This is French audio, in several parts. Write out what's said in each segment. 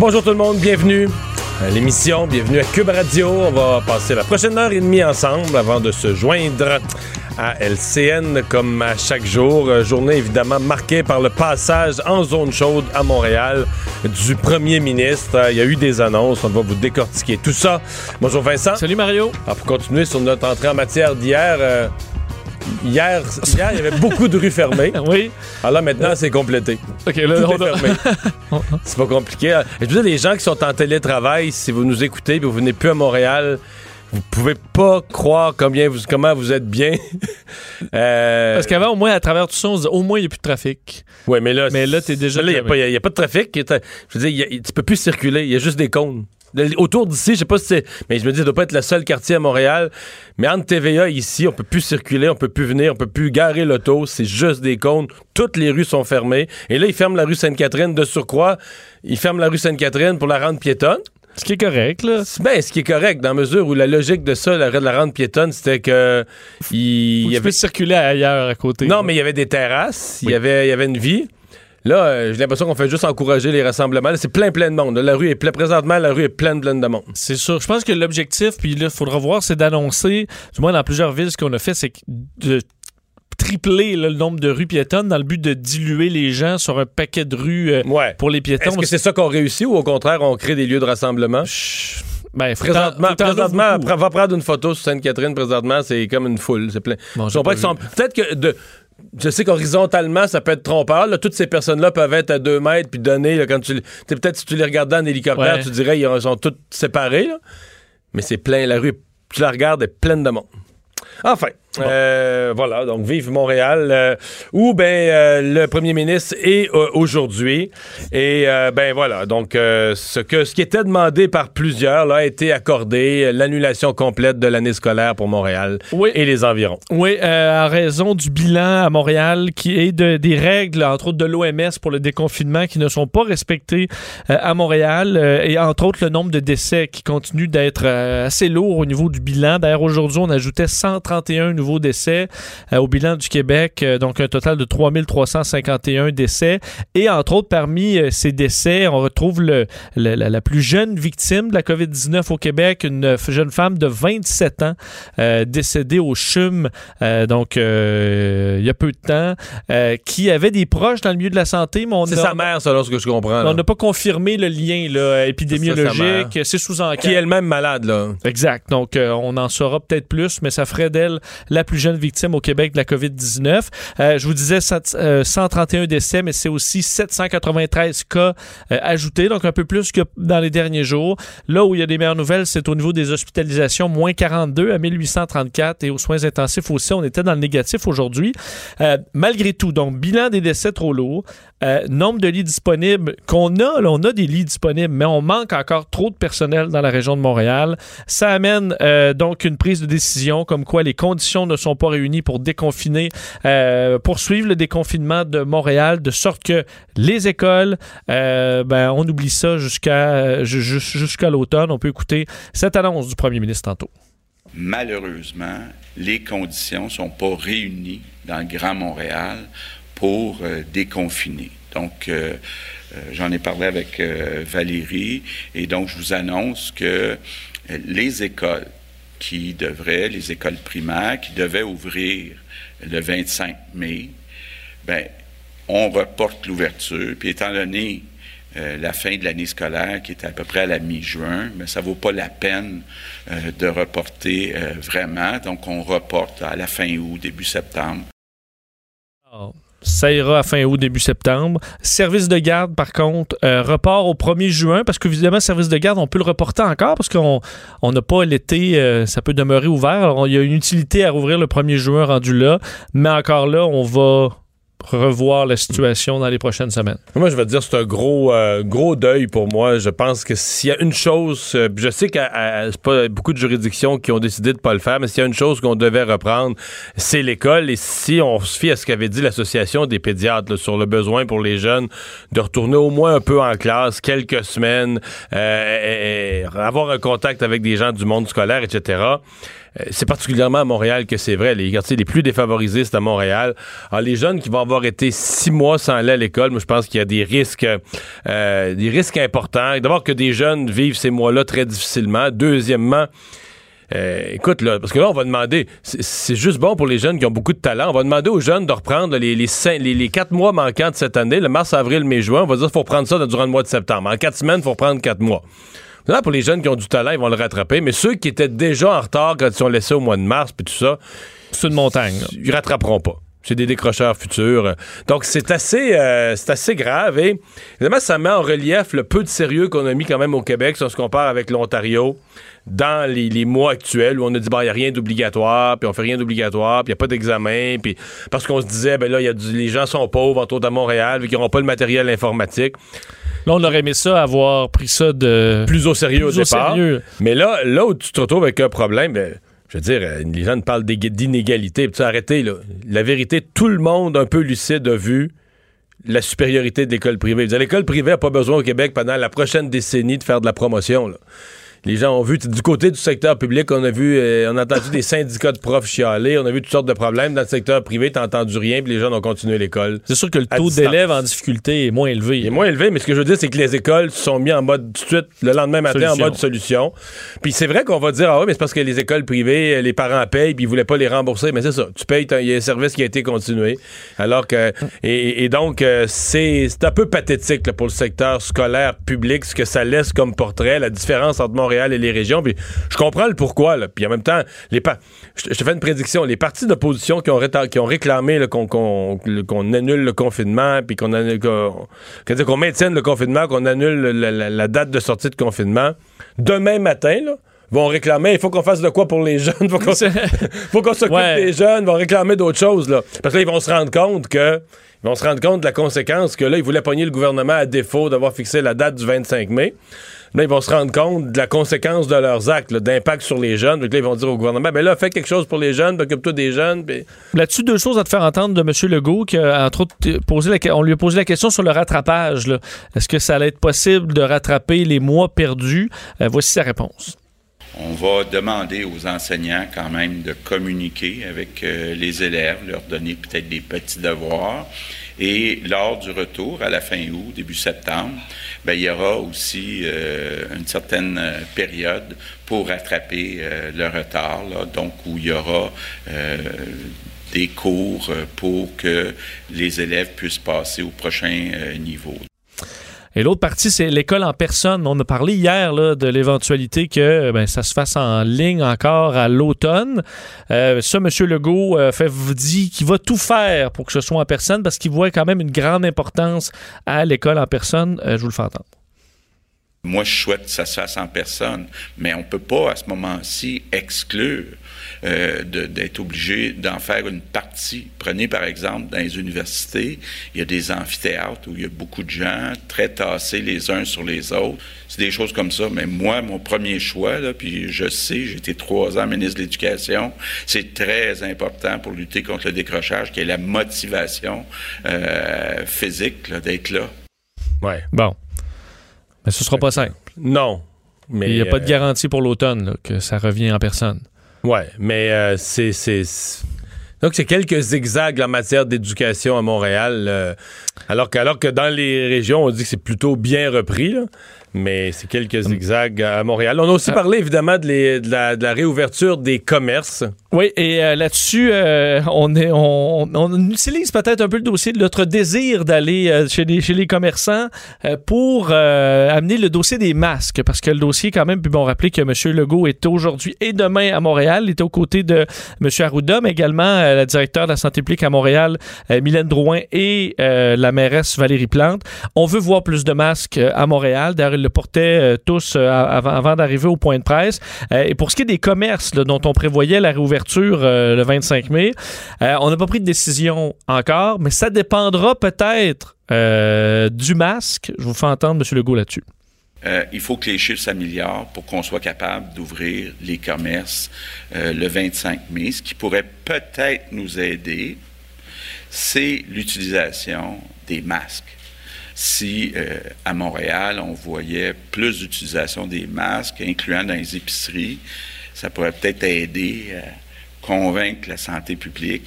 Bonjour tout le monde, bienvenue à l'émission, bienvenue à Cube Radio. On va passer la prochaine heure et demie ensemble avant de se joindre à LCN comme à chaque jour. Euh, Journée évidemment marquée par le passage en zone chaude à Montréal du premier ministre. Euh, Il y a eu des annonces, on va vous décortiquer tout ça. Bonjour Vincent. Salut Mario. Alors, pour continuer sur notre entrée en matière d'hier, euh, hier, hier, il y avait beaucoup de rues fermées. Oui. Alors là, maintenant, c'est complété. OK, là, Tout on est a- fermé. C'est pas compliqué. Je veux dire, les gens qui sont en télétravail, si vous nous écoutez et vous venez plus à Montréal, vous pouvez pas croire combien vous, comment vous êtes bien. euh, Parce qu'avant, au moins, à travers tout ça, on se dit, au moins, il n'y a plus de trafic. ouais, mais là, Mais là, t'es déjà il n'y a, pas- a- de trafic. Je veux dire, y a- tu peux plus circuler. Il y a juste des cônes. Autour d'ici, je sais pas si c'est. Mais je me dis, ça doit pas être le seul quartier à Montréal. Mais entre TVA ici, on peut plus circuler, on peut plus venir, on peut plus garer l'auto. C'est juste des cônes. Toutes les rues sont fermées. Et là, ils ferment la rue Sainte-Catherine de surcroît. Ils ferment la rue Sainte-Catherine pour la rendre piétonne. Ce qui est correct, là. Ben, ce qui est correct, dans la mesure où la logique de ça, la, de la rendre piétonne, c'était que. Il, il Faut y que tu avait... circuler ailleurs à côté. Non, mais il y avait des terrasses, il y avait, il y avait une vie. Là, euh, j'ai l'impression qu'on fait juste encourager les rassemblements. Là, C'est plein, plein de monde. La rue est pleine. Présentement, la rue est pleine, pleine de monde. C'est sûr. Je pense que l'objectif, puis là, il faudra voir, c'est d'annoncer, du moins dans plusieurs villes, ce qu'on a fait, c'est de tripler là, le nombre de rues piétonnes dans le but de diluer les gens sur un paquet de rues euh, Ouais. pour les piétons. Est-ce que c'est ça qu'on réussit ou au contraire, on crée des lieux de rassemblement? Chut. Ben, Présentement, présentement va prendre une photo sur Sainte-Catherine. Présentement, c'est comme une foule. C'est plein. Bon, Peut-être que de. Je sais qu'horizontalement, ça peut être trompeur. Là, toutes ces personnes-là peuvent être à deux mètres puis donner. là, quand tu, peut-être si tu les regardais en hélicoptère, Ouais. tu dirais ils sont toutes séparés. là. Mais c'est plein. La rue, tu la regardes, est pleine de monde. Enfin, euh, voilà, donc vive Montréal, euh, où ben euh, le premier ministre est aujourd'hui. Et ben voilà, donc ce, que, ce qui était demandé par plusieurs là, a été accordé, l'annulation complète de l'année scolaire pour Montréal Oui. et les environs. Oui, en raison du bilan à Montréal qui est de, des règles, entre autres de l'OMS pour le déconfinement qui ne sont pas respectées à Montréal et entre autres le nombre de décès qui continue d'être assez lourd au niveau du bilan. D'ailleurs, aujourd'hui, on ajoutait 131 nouveaux décès euh, au bilan du Québec, euh, donc un total de 3351 décès. Et entre autres, parmi euh, ces décès, on retrouve le, le- la, plus jeune victime de la COVID-19 au Québec, une jeune femme de 27 ans euh, décédée au CHUM, euh, donc euh, il y a peu de temps, qui avait des proches dans le milieu de la santé, C'est sa mère, selon ce que je comprends. là. on n'a pas confirmé le lien là, épidémiologique. C'est sous enquête. Qui est elle-même malade, là. Exact. Donc, on en saura peut-être plus, mais ça ferait d'elle la plus jeune victime au Québec de la COVID-19. Euh, je vous disais cent- euh, 131 décès, mais c'est aussi 793 cas euh, ajoutés, donc un peu plus que dans les derniers jours. Là où il y a des meilleures nouvelles, c'est au niveau des hospitalisations, moins 42 à 1834, et aux soins intensifs aussi, on était dans le négatif aujourd'hui. Malgré tout, donc, bilan des décès trop lourds, euh, nombre de lits disponibles qu'on a, là, on a des lits disponibles, mais on manque encore trop de personnel dans la région de Montréal. Ça amène donc une prise de décision comme quoi les conditions ne sont pas réunies pour déconfiner, euh, poursuivre le déconfinement de Montréal, de sorte que les écoles, euh, ben, on oublie ça jusqu'à ju- ju- jusqu'à l'automne. On peut écouter cette annonce du premier ministre tantôt. malheureusement, les conditions ne sont pas réunies dans le Grand Montréal pour euh, déconfiner. Donc, euh, j'en ai parlé avec Valérie et donc je vous annonce que les écoles qui devraient, les écoles primaires qui devaient ouvrir le 25 mai, ben, on reporte l'ouverture. Puis étant donné euh, la fin de l'année scolaire qui est à peu près à la mi-juin, mais ça vaut pas la peine euh, de reporter euh, vraiment. Donc, on reporte à la fin août, début septembre. Oh. Ça ira à fin août, début septembre. Service de garde, par contre, euh, report au 1er juin, parce qu'évidemment, service de garde, on peut le reporter encore, parce qu'on n'a pas l'été, euh, ça peut demeurer ouvert. Alors, il y a une utilité à rouvrir le 1er juin rendu là, mais encore là, on va revoir la situation dans les prochaines semaines. Moi, je vais te dire, c'est un gros, euh, gros deuil pour moi. Je pense que s'il y a une chose, euh, je sais qu'il c'est pas beaucoup de juridictions qui ont décidé de pas le faire, mais s'il y a une chose qu'on devait reprendre, c'est l'école. Et si on se fie à ce qu'avait dit l'association des pédiatres sur le besoin pour les jeunes de retourner au moins un peu en classe, quelques semaines, euh, avoir un contact avec des gens du monde scolaire, etc. Euh, C'est particulièrement à Montréal que c'est vrai. Les quartiers les plus défavorisés, c'est à Montréal. Alors, les jeunes qui vont avoir été six mois sans aller à l'école, moi, je pense qu'il y a des risques, euh, des risques importants. D'abord que des jeunes vivent ces mois-là très difficilement. Deuxièmement, euh, écoute, là, parce que là, on va demander, c'est- juste bon pour les jeunes qui ont beaucoup de talent. On va demander aux jeunes de reprendre les quatre mois manquants de cette année, le mars, avril, mai, juin. On va dire qu'il faut reprendre ça durant le mois de septembre. En quatre semaines, il faut reprendre quatre mois. Là, pour les jeunes qui ont du talent, ils vont le rattraper. Mais ceux qui étaient déjà en retard quand ils sont laissés au mois de mars, puis tout ça, C'est une montagne. ils rattraperont pas. C'est des décrocheurs futurs. Donc, c'est assez, euh, c'est assez grave. Et évidemment, ça met en relief le peu de sérieux qu'on a mis quand même au Québec si on se compare avec l'Ontario dans les, les mois actuels où on a dit, bon, il n'y a rien d'obligatoire, puis on fait rien d'obligatoire, puis il n'y a pas d'examen, puis parce qu'on se disait, ben là, y a du- les gens sont pauvres, entre autres à Montréal, vu qu'ils n'auront pas le matériel informatique. Là, on aurait aimé ça, avoir pris ça de Plus au sérieux plus au au départ. sérieux. Mais là, là où tu te retrouves avec un problème, ben, je veux dire, euh, les gens parlent d'inégalité. Tu arrêtez, là? La vérité, tout le monde un peu lucide a vu la supériorité de l'école privée. L'école privée n'a pas besoin au Québec pendant la prochaine décennie de faire de la promotion. là. Les gens ont vu, du côté du secteur public, on a vu, euh, on a entendu des syndicats de profs chialer, on a vu toutes sortes de problèmes. Dans le secteur privé, t'as entendu rien, puis les gens ont continué l'école. C'est sûr que le taux d'élèves en difficulté est moins élevé. Il est moins élevé, mais ce que je veux dire, c'est que les écoles se sont mis en mode tout de suite, le lendemain matin, Solution. en mode solution. Puis c'est vrai qu'on va dire, ah oui, mais c'est parce que les écoles privées, euh, les parents payent, puis ils voulaient pas les rembourser. Mais c'est ça, tu payes, il y a un service qui a été continué. Alors que, et, et donc, euh, c'est c'est un peu pathétique là, pour le secteur scolaire public, ce que ça laisse comme portrait, la différence entre Montréal et les régions. Puis je comprends le pourquoi, là. Puis en même temps, les pa- je te fais une prédiction, les partis d'opposition qui ont, qui ont réclamé qu'on qu'on- le- qu'on annule le confinement, puis qu'on annule- qu'on maintienne le confinement, qu'on annule la, la- la date de sortie de confinement, demain matin, là, vont réclamer, il faut qu'on fasse de quoi pour les jeunes, faut qu'on faut qu'on s'occupe Ouais. des jeunes, vont réclamer d'autres choses, là. Parce que là, ils vont se rendre compte que ils vont se rendre compte de la conséquence que là, ils voulaient pogner le gouvernement à défaut d'avoir fixé la date du 25 mai. Là, ils vont se rendre compte de la conséquence de leurs actes, d'impact sur les jeunes. Donc là, ils vont dire au gouvernement, ben là, fais quelque chose pour les jeunes, occupe-toi des jeunes. Là-dessus, deux choses à te faire entendre de M. Legault, qui a, entre autres, t- posé la, on lui a posé la question sur le rattrapage. Est-ce que ça allait être possible de rattraper les mois perdus? Euh, voici sa réponse. On va demander aux enseignants quand même de communiquer avec euh, les élèves, leur donner peut-être des petits devoirs. Et lors du retour, à la fin août, début septembre, ben, il y aura aussi euh, une certaine euh, période pour rattraper euh, le retard, là, donc où il y aura des cours pour que les élèves puissent passer au prochain niveau. Et l'autre partie, c'est l'école en personne. On a parlé hier de l'éventualité que euh, ben, ça se fasse en ligne encore à l'automne. Euh, ça, M. Legault euh, fait, dit qu'il va tout faire pour que ce soit en personne parce qu'il voit quand même une grande importance à l'école en personne. Euh, je vous le fais entendre. Moi, je souhaite que ça se fasse en personne, mais on ne peut pas, à ce moment-ci, exclure euh, de- d'être obligé d'en faire une partie. Prenez, par exemple, dans les universités, il y a des amphithéâtres où il y a beaucoup de gens très tassés les uns sur les autres. C'est des choses comme ça. Mais moi, mon premier choix, là, puis je sais, j'ai été trois ans ministre de l'Éducation, c'est très important pour lutter contre le décrochage, qui est la motivation euh, physique d'être là. Ouais. Bon. Mais ce sera pas simple. Non. Mais, Il n'y a pas de euh, garantie pour l'automne que ça revient en personne. Ouais, mais euh, c'est. Donc, c'est quelques zigzags en matière d'éducation à Montréal. euh, alors, que, alors que dans les régions, on dit que c'est plutôt bien repris, là, mais c'est quelques zigzags à Montréal. On a aussi Ah. parlé, évidemment, de, les- de la, de la réouverture des commerces. Oui, et euh, là-dessus, euh, on, est, on, on utilise peut-être un peu le dossier de notre désir d'aller euh, chez, les, chez les commerçants euh, pour euh, amener le dossier des masques, parce que le dossier, quand même, puis bon, rappeler que M. Legault est aujourd'hui et demain à Montréal. Il est aux côtés de M. Arruda, mais également euh, la directeur de la santé publique à Montréal, Mylène Drouin, et la mairesse Valérie Plante. On veut voir plus de masques à Montréal. D'ailleurs, ils le portaient tous avant, avant d'arriver au point de presse. Et pour ce qui est des commerces là, dont on prévoyait la réouverture euh, le 25 mai, euh, on n'a pas pris de décision encore, mais ça dépendra peut-être euh, du masque. Je vous fais entendre M. Legault là-dessus. Il faut que les chiffres s'améliorent pour qu'on soit capable d'ouvrir les commerces le 25 mai. Ce qui pourrait peut-être nous aider, c'est l'utilisation des masques. Si à Montréal, on voyait plus d'utilisation des masques, incluant dans les épiceries, ça pourrait peut-être aider à convaincre la santé publique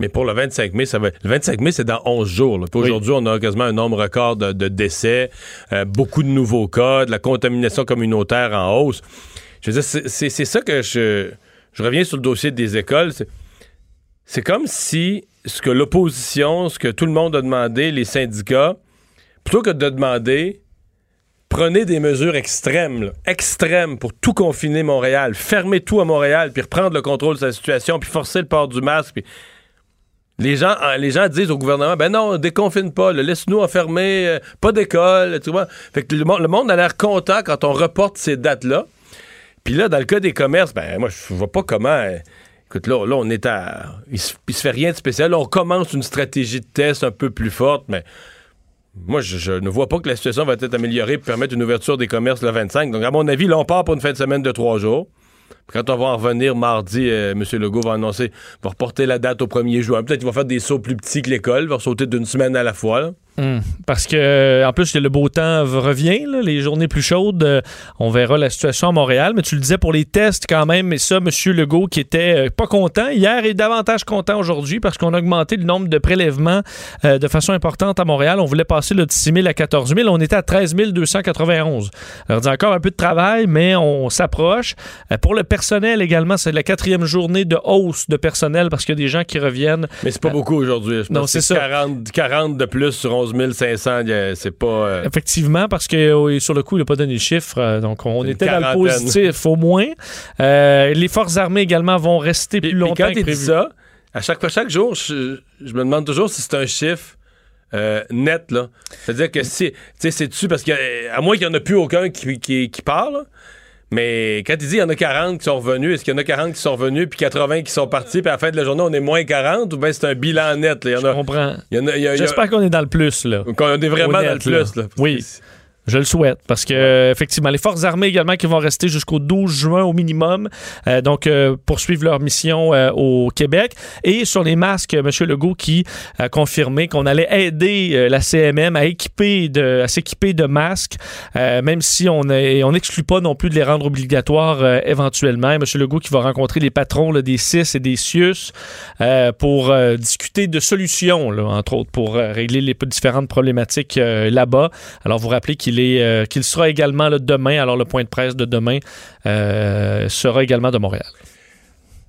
Mais pour le 25 mai, ça va. Le 25 mai, c'est dans 11 jours. là. Puis Oui. Aujourd'hui, on a quasiment un nombre record de, de décès, euh, beaucoup de nouveaux cas, de la contamination communautaire en hausse. Je veux dire, c'est- ça que je. Je reviens sur le dossier des écoles. C'est comme si ce que l'opposition, ce que tout le monde a demandé, les syndicats, plutôt que de demander prenez des mesures extrêmes, extrêmes pour tout confiner Montréal, fermer tout à Montréal, puis reprendre le contrôle de sa situation, puis forcer le port du masque, puis les gens, les gens disent au gouvernement, ben non, déconfine pas, laisse-nous enfermer, euh, pas d'école, tu. Fait que le, monde- a l'air content quand on reporte ces dates-là. Puis là, dans le cas des commerces, ben moi, je vois pas comment. euh, écoute, là, là, on est à. Il se, se fait rien de spécial. Là, on commence une stratégie de test un peu plus forte, mais moi, je, ne vois pas que la situation va être améliorée pour permettre une ouverture des commerces le 25. Donc, à mon avis, là, part pour une fin de semaine de trois jours. Quand on va en revenir mardi, euh, M. Legault va annoncer, va reporter la date au 1er juin. Peut-être qu'il va faire des sauts plus petits que l'école, va sauter d'une semaine à la fois. Hum, Parce que euh, en plus le beau temps revient, là, les journées plus chaudes, euh, on verra la situation à Montréal. Mais tu le disais pour les tests quand même, et ça, M. Legault qui était euh, pas content hier est davantage content aujourd'hui parce qu'on a augmenté le nombre de prélèvements euh, de façon importante à Montréal. On voulait passer là, de 6 000 à 14 000. On était à 13 291. Alors, il y a encore un peu de travail, mais on s'approche. Pour le personnel également, c'est la quatrième journée de hausse de personnel parce qu'il y a des gens qui reviennent. Mais c'est pas beaucoup aujourd'hui. Je pense non, c'est ça. 40, 40 de plus sur 11 500. il y a- C'est pas. euh, Effectivement, parce que euh, sur le coup, il n'a pas donné le chiffre. euh, donc, on était dans le positif au moins. Euh, les forces armées également vont rester Puis, plus puis longtemps quand que dit prévu. ça, à chaque fois, chaque jour, je, je me demande toujours si c'est un chiffre euh, net, là. C'est-à-dire que si, tu sais, c'est-tu, parce que, euh, à moins qu'il n'y en a plus aucun qui, qui, qui parle, mais quand il dit qu'il y en a 40 qui sont revenus, est-ce qu'il y en a 40 qui sont revenus, puis 80 qui sont partis, puis à la fin de la journée, on est moins 40, ou bien c'est un bilan net, là? Il y en Je comprends. il il il J'espère qu'on est dans le plus, là. qu'on est vraiment Honnête, dans le plus, là. Oui. Je le souhaite parce que effectivement les forces armées également qui vont rester jusqu'au 12 juin au minimum euh, donc euh, poursuivre leur mission euh, au Québec et sur les masques M. Legault qui a confirmé qu'on allait aider euh, la CMM à équiper de à s'équiper de masques euh, même si on est- on n'exclut pas non plus de les rendre obligatoires euh, éventuellement M. Legault qui va rencontrer les patrons là, des CIS et des CIUS euh, pour euh, discuter de solutions là, entre autres pour régler les différentes problématiques euh, là-bas alors, vous rappelez qu'il euh, qu'il sera également demain. Alors, le point de presse de demain euh, sera également de Montréal.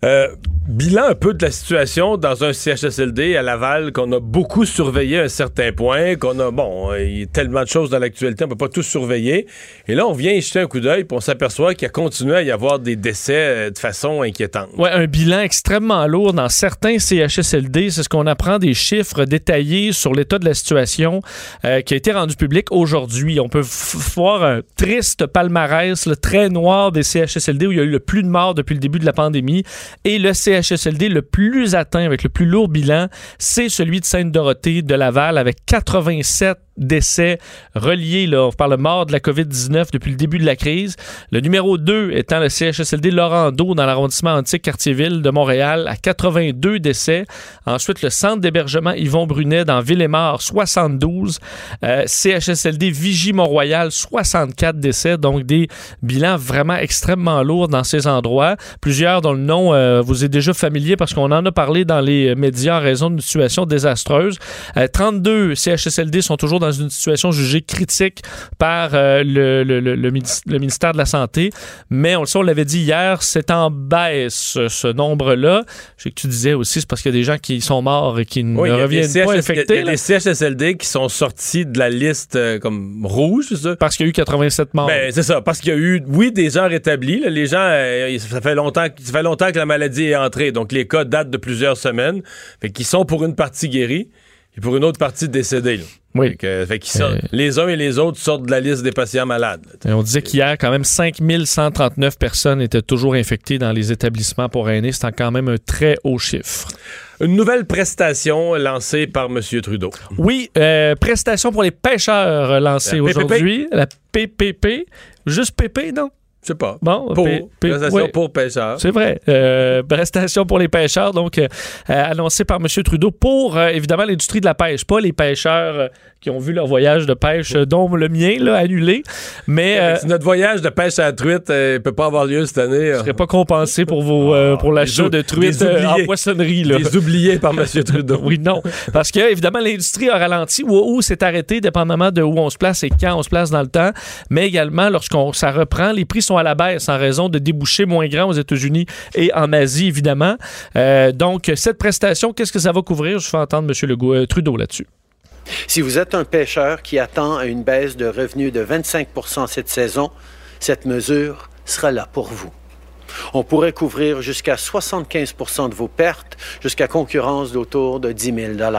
Euh, bilan un peu de la situation dans un CHSLD à Laval qu'on a beaucoup surveillé à un certain point, qu'on a, bon, euh, il y a tellement de choses dans l'actualité, on peut pas tout surveiller. Et là, on vient y jeter un coup d'œil, puis on s'aperçoit qu'il a continué à y avoir des décès euh, de façon inquiétante. Ouais, un bilan extrêmement lourd dans certains CHSLD. C'est ce qu'on apprend des chiffres détaillés sur l'état de la situation qui a été rendu public aujourd'hui. On peut voir un triste palmarès, le très noir des CHSLD où il y a eu le plus de morts depuis le début de la pandémie. Et le CHSLD le plus atteint avec le plus lourd bilan, c'est celui de Sainte-Dorothée de Laval avec 87 décès reliés, là, on parle mort de la COVID-19 depuis le début de la crise. Le numéro 2 étant le CHSLD Laurando dans l'arrondissement antique Quartier-Ville de Montréal à 82 décès. Ensuite, le centre d'hébergement Yvon Brunet dans Ville-et-Mort, 72. Euh, CHSLD Vigie-Mont-Royal, 64 décès. Donc, des bilans vraiment extrêmement lourds dans ces endroits. Plusieurs dont le nom euh, vous est déjà familier parce qu'on en a parlé dans les médias en raison d'une situation désastreuse. Euh, 32 CHSLD sont toujours dans dans une situation jugée critique par euh, le, le, le, le minis- le ministère de la Santé. Mais on le sait, on l'avait dit hier, c'est en baisse ce nombre-là. Je sais que tu disais aussi, c'est parce qu'il y a des gens qui sont morts et qui Oui, ne reviennent CHS pas il y infectés. a là, des CHSLD qui sont sortis de la liste euh, comme rouge, c'est ça? parce qu'il y a eu 87 morts. Ben, c'est ça, parce qu'il y a eu, oui, des gens rétablis. là. les gens, euh, ça, fait longtemps, ça fait longtemps que la maladie est entrée. Donc, les cas datent de plusieurs semaines. Fait qu'ils sont pour une partie guéris et pour une autre partie décédés. là. Oui. Fait, que- fait qu'ils sortent- Euh. les uns et les autres sortent de la liste des patients malades. on disait qu'hier, quand même, 5139 personnes étaient toujours infectées dans les établissements pour aînés. C'est quand même un très haut chiffre. Une nouvelle prestation lancée par M. Trudeau. Oui, euh, prestation pour les pêcheurs lancée aujourd'hui. La PPP. Juste PP, non? Je sais pas. Bon, Pour, prestation pour pêcheurs. C'est vrai. Euh, prestation pour les pêcheurs, donc euh, euh, annoncée par M. Trudeau pour, euh, évidemment, l'industrie de la pêche. Pas les pêcheurs euh, qui ont vu leur voyage de pêche, euh, dont le mien, là, annulé. Mais euh, Si notre voyage de pêche à la truite ne peut pas avoir lieu cette année. ne serait pas compensé pour, vos, euh, pour l'achat de truites euh, en poissonnerie. Là. Les oubliés par M. Trudeau. Oui, non. Parce que, évidemment, l'industrie a ralenti ou, ou s'est arrêtée, dépendamment de où on se place et quand on se place dans le temps. Mais également, lorsqu'on ça reprend, les prix sont à la baisse en raison de débouchés moins grands aux États-Unis et en Asie, évidemment. Euh, donc, cette prestation, qu'est-ce que ça va couvrir? Je fais entendre M. Legault, euh, Trudeau là-dessus. Si vous êtes un pêcheur qui attend une baisse de revenus de 25% cette saison, cette mesure sera là pour vous. On pourrait couvrir jusqu'à 75% de vos pertes, jusqu'à concurrence d'autour de 10 000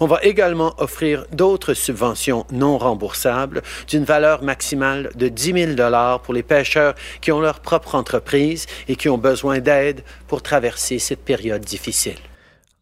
On va également offrir d'autres subventions non remboursables d'une valeur maximale de 10 000 pour les pêcheurs qui ont leur propre entreprise et qui ont besoin d'aide pour traverser cette période difficile.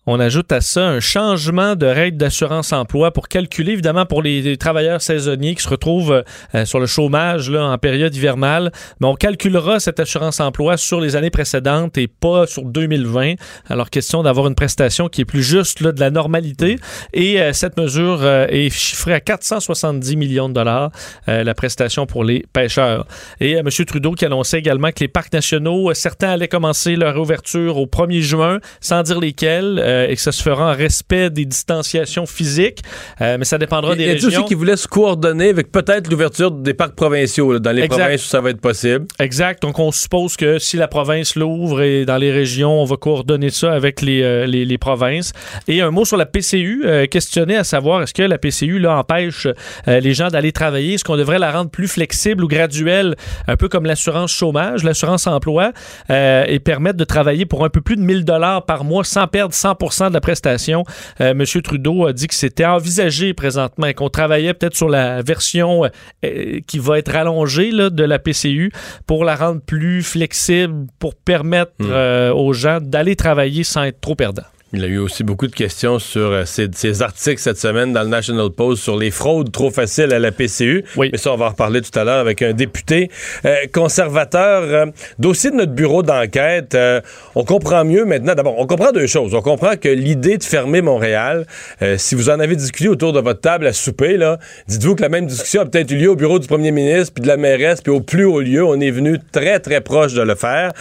On ajoute à ça un changement de règle d'assurance emploi pour calculer, évidemment, pour les, travailleurs saisonniers qui se retrouvent euh, sur le chômage là, en période hivernale. Mais on calculera cette assurance emploi sur les années précédentes et pas sur 2020. Alors, question d'avoir une prestation qui est plus juste là, de la normalité. Et euh, cette mesure euh, est chiffrée à 470 millions de dollars, euh, la prestation pour les pêcheurs. Et euh, M. Trudeau qui annonçait également que les parcs nationaux, euh, certains allaient commencer leur ouverture au 1er juin, sans dire lesquels, euh, et que ça se fera en respect des distanciations physiques. Euh, mais ça dépendra Il y des a dit régions. aussi qui voulait se coordonner avec peut-être l'ouverture des parcs provinciaux là, dans les Exact. provinces où ça va être possible. Exact. Donc, on suppose que si la province l'ouvre et dans les régions, on va coordonner ça avec les, euh, les, les provinces. Et un mot sur la PCU, questionné à savoir est-ce que la PCU là, empêche les gens d'aller travailler? Est-ce qu'on devrait la rendre plus flexible ou graduelle, un peu comme l'assurance chômage, l'assurance emploi, et permettre de travailler pour un peu plus de 1000 dollars par mois sans perdre 100 de la prestation? Euh, Monsieur Trudeau a dit que c'était envisagé présentement et qu'on travaillait peut-être sur la version euh, qui va être rallongée là, de la PCU pour la rendre plus flexible, pour permettre euh, aux gens d'aller travailler sans être trop perdants. Il a eu aussi beaucoup de questions sur euh, ces, ces articles cette semaine dans le National Post sur les fraudes trop faciles à la PCU. Oui. Mais ça, on va en reparler tout à l'heure avec un député euh, conservateur. Euh, dossier de notre bureau d'enquête, euh, on comprend mieux maintenant. D'abord, on comprend deux choses. On comprend que l'idée de fermer Montréal, euh, si vous en avez discuté autour de votre table à souper, là, dites-vous que la même discussion a peut-être eu lieu au bureau du premier ministre, puis de la mairesse, puis au plus haut lieu. On est venu très, très proche de le faire.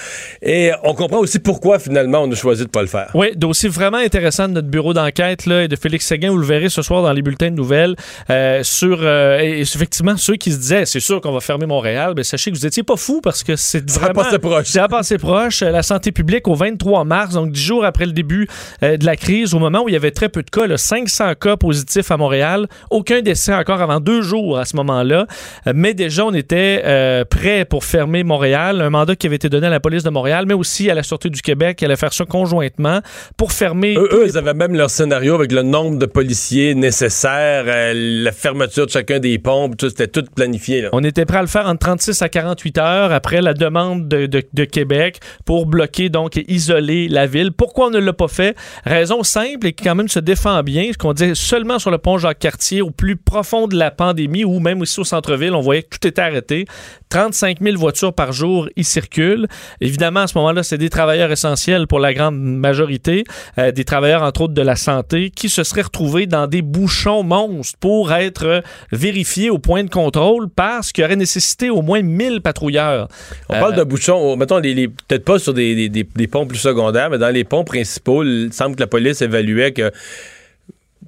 Et on comprend aussi pourquoi, finalement, on a choisi de pas le faire. Oui, dossier vraiment intéressant de notre bureau d'enquête là, et de Félix Séguin, vous le verrez ce soir dans les bulletins de nouvelles, euh, sur euh, et effectivement ceux qui se disaient c'est sûr qu'on va fermer Montréal, ben, sachez que vous étiez pas fou parce que c'est vraiment... passé proche. A passé proche. Euh, La santé publique au 23 mars, donc dix jours après le début euh, de la crise, au moment où il y avait très peu de cas, là, 500 cas positifs à Montréal, aucun décès encore avant deux jours à ce moment-là, Euh, mais déjà on était euh, prêt pour fermer Montréal, un mandat qui avait été donné à la police de Montréal, mais aussi à la Sûreté du Québec, qui allait faire ça conjointement pour fermer Eux, eux, ils avaient même leur scénario avec le nombre de policiers nécessaires, euh, la fermeture de chacun des pompes, tout, c'était tout planifié. Là. On était prêt à le faire entre 36 à 48 heures après la demande de, de- de Québec pour bloquer, donc, et isoler la ville. Pourquoi on ne l'a pas fait? Raison simple et qui quand même se défend bien, ce qu'on dit seulement sur le pont Jacques-Cartier, au plus profond de la pandémie, ou même aussi au centre-ville, on voyait que tout était arrêté. 35 000 voitures par jour y circulent. Évidemment, à ce moment-là, c'est des travailleurs essentiels pour la grande majorité, euh, des travailleurs, entre autres, de la santé, qui se seraient retrouvés dans des bouchons monstres pour être euh, vérifiés au point de contrôle parce qu'il y aurait nécessité au moins 1000 patrouilleurs. On Euh, parle de bouchons, oh, mettons, les, les- peut-être pas sur des, des- des- des ponts plus secondaires, mais dans les ponts principaux, il semble que la police évaluait que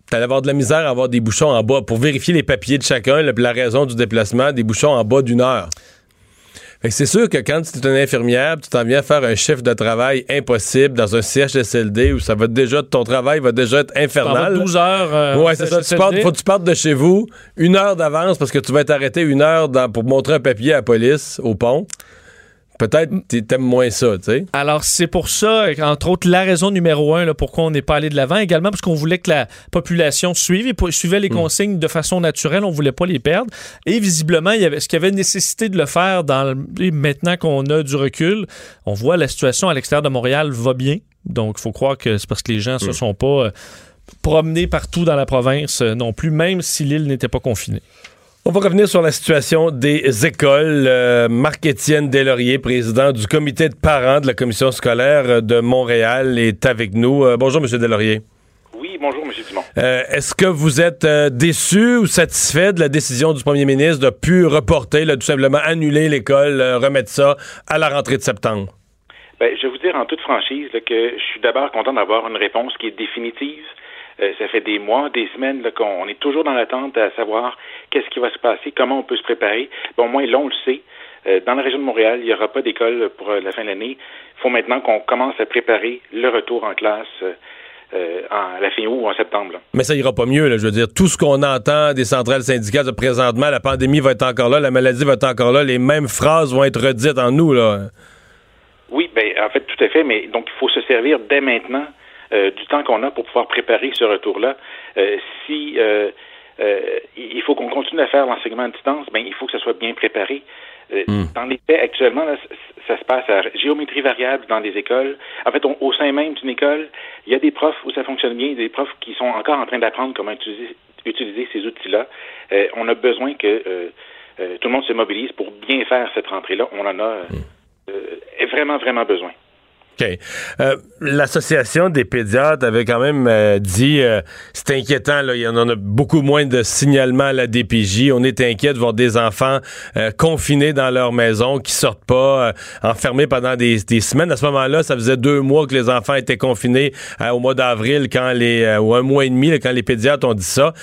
t'allais avoir de la misère à avoir des bouchons en bas pour vérifier les papiers de chacun, la raison du déplacement, des bouchons en bas d'une heure. C'est sûr que quand tu es une infirmière, tu t'en viens faire un chiffre de travail impossible dans un CHSLD où ça va déjà, ton travail va déjà être infernal. 12 heures. euh, Ouais, c'est ça. Tu CHSLD. partes, faut que tu partes de chez vous une heure d'avance parce que tu vas être arrêté une heure dans- pour montrer un papier à la police au pont. Peut-être que t'aimes moins ça, tu sais. Alors, c'est pour ça, entre autres, la raison numéro un, là, pourquoi on n'est pas allé de l'avant. Également parce qu'on voulait que la population suive et suivait les consignes de façon naturelle. On voulait pas les perdre. Et visiblement, il y avait, ce qu'il y avait nécessité de le faire dans le- maintenant qu'on a du recul, on voit la situation à l'extérieur de Montréal va bien. Donc, il faut croire que c'est parce que les gens se sont pas euh, promenés partout dans la province euh, non plus, même si l'île n'était pas confinée. On va revenir sur la situation des écoles. Euh, Marc-Étienne Deslauriers, président du comité de parents de la commission scolaire de Montréal, est avec nous. Euh, bonjour, M. Deslauriers. Oui, bonjour, M. Dumont. Euh, Est-ce que vous êtes déçu ou satisfait de la décision du premier ministre de plus reporter, là, tout simplement annuler l'école, remettre ça à la rentrée de septembre? Ben, je vais vous dire en toute franchise là, que je suis d'abord content d'avoir une réponse qui est définitive. Euh, ça fait des mois, des semaines qu'on on est toujours dans l'attente à savoir qu'est-ce qui va se passer, comment on peut se préparer. Bon, au moins, là, on le sait. Euh, dans la région de Montréal, il n'y aura pas d'école pour euh, la fin de l'année. Il faut maintenant qu'on commence à préparer le retour en classe euh, en, à la fin août ou en septembre. là. Mais ça ira pas mieux, là. Je veux dire, tout ce qu'on entend des centrales syndicales de présentement, la pandémie va être encore là, la maladie va être encore là, les mêmes phrases vont être redites en nous, là. Oui, ben en fait, tout à fait, mais donc il faut se servir dès maintenant du temps qu'on a pour pouvoir préparer ce retour-là. Euh, si euh, euh, il faut qu'on continue à faire l'enseignement à distance, ben il faut que ça soit bien préparé. Euh, Dans les faits, actuellement, là, ça se passe à géométrie variable dans les écoles. En fait, on- au sein même d'une école, il y a des profs où ça fonctionne bien, des profs qui sont encore en train d'apprendre comment utiliser, utiliser ces outils-là. Euh, on a besoin que euh, euh, tout le monde se mobilise pour bien faire cette rentrée-là. On en a euh, euh, vraiment, vraiment besoin. OK. Euh, L'Association des pédiatres avait quand même euh, dit euh, c'est inquiétant, là, il y en a beaucoup moins de signalements à la DPJ. On est inquiet de voir des enfants euh, confinés dans leur maison, qui sortent pas, euh, enfermés pendant des, des semaines. À ce moment-là, ça faisait deux mois que les enfants étaient confinés euh, au mois d'avril, quand les ou un mois et demi, là, quand les pédiatres ont dit ça.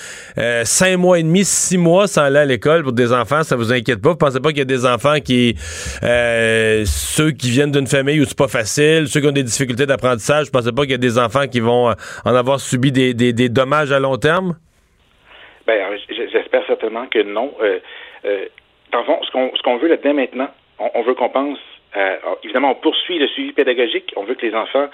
Cinq mois et demi, six mois sans aller à l'école pour des enfants, ça vous inquiète pas? Vous pensez pas qu'il y a des enfants qui ceux qui viennent d'une famille où c'est pas facile, ceux qui ont des difficultés d'apprentissage, je pensais pas qu'il y a des enfants qui vont euh, en avoir subi des, des, des dommages à long terme? Ben, j'espère certainement que non. Euh, euh, dans le fond, ce qu'on ce qu'on veut là dès maintenant, on, on veut qu'on pense, à- évidemment, on poursuit le suivi pédagogique. On veut que les enfants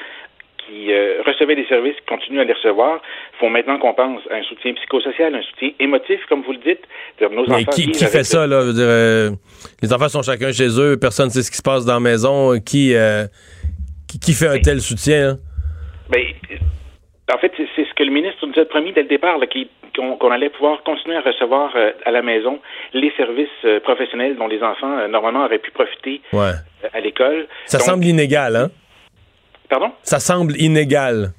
qui euh, recevaient des services continuent à les recevoir. Il faut maintenant qu'on pense à un soutien psychosocial, un soutien émotif, comme vous le dites. Nos Mais enfants qui, qui fait ça, là? Dire, euh, les enfants sont chacun chez eux, personne ne sait ce qui se passe dans la maison. Qui, euh, qui, qui fait un tel soutien? hein? Ben, en fait, c'est ce que le ministre nous a promis dès le départ, qu'on allait pouvoir continuer à recevoir euh, à la maison les services euh, professionnels dont les enfants, euh, normalement, auraient pu profiter Ouais. euh, à l'école. Ça Donc- semble inégal, hein? Pardon? Ça semble inégal.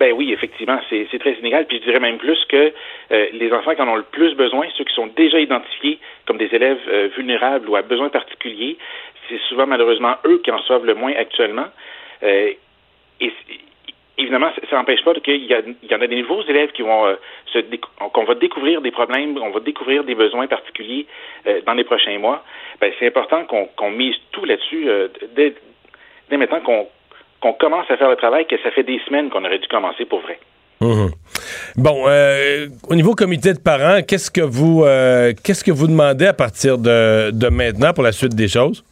Ben oui, effectivement, c'est c'est très inégal. Puis je dirais même plus que euh, les enfants qui en ont le plus besoin, ceux qui sont déjà identifiés comme des élèves euh, vulnérables ou à besoins particuliers, c'est souvent malheureusement eux qui en reçoivent le moins actuellement. Euh, et évidemment, ça- n'empêche pas qu'il y, en a des nouveaux élèves qui vont euh, qu'on va découvrir des problèmes, on va découvrir des besoins particuliers euh, dans les prochains mois. Ben, c'est important qu'on mise tout là-dessus dès, maintenant qu'on commence à faire le travail que ça fait des semaines qu'on aurait dû commencer pour vrai. Mhm. Bon, au niveau comité de parents, qu'est-ce que vous qu'est-ce que vous demandez à partir de maintenant pour la suite des choses?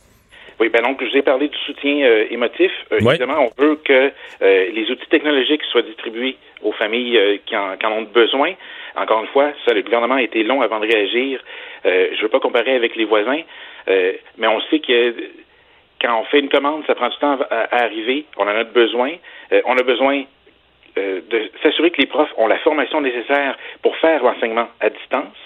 Oui, ben donc je vous ai parlé du soutien euh, émotif. Euh, Oui. Évidemment, on veut que euh, les outils technologiques soient distribués aux familles euh, qui, en, qui en ont besoin. Encore une fois, ça, le gouvernement a été long avant de réagir. Euh, je ne veux pas comparer avec les voisins, euh, mais on sait que quand on fait une commande, ça prend du temps à, à arriver. On en a besoin. Euh, on a besoin de s'assurer que les profs ont la formation nécessaire pour faire l'enseignement à distance.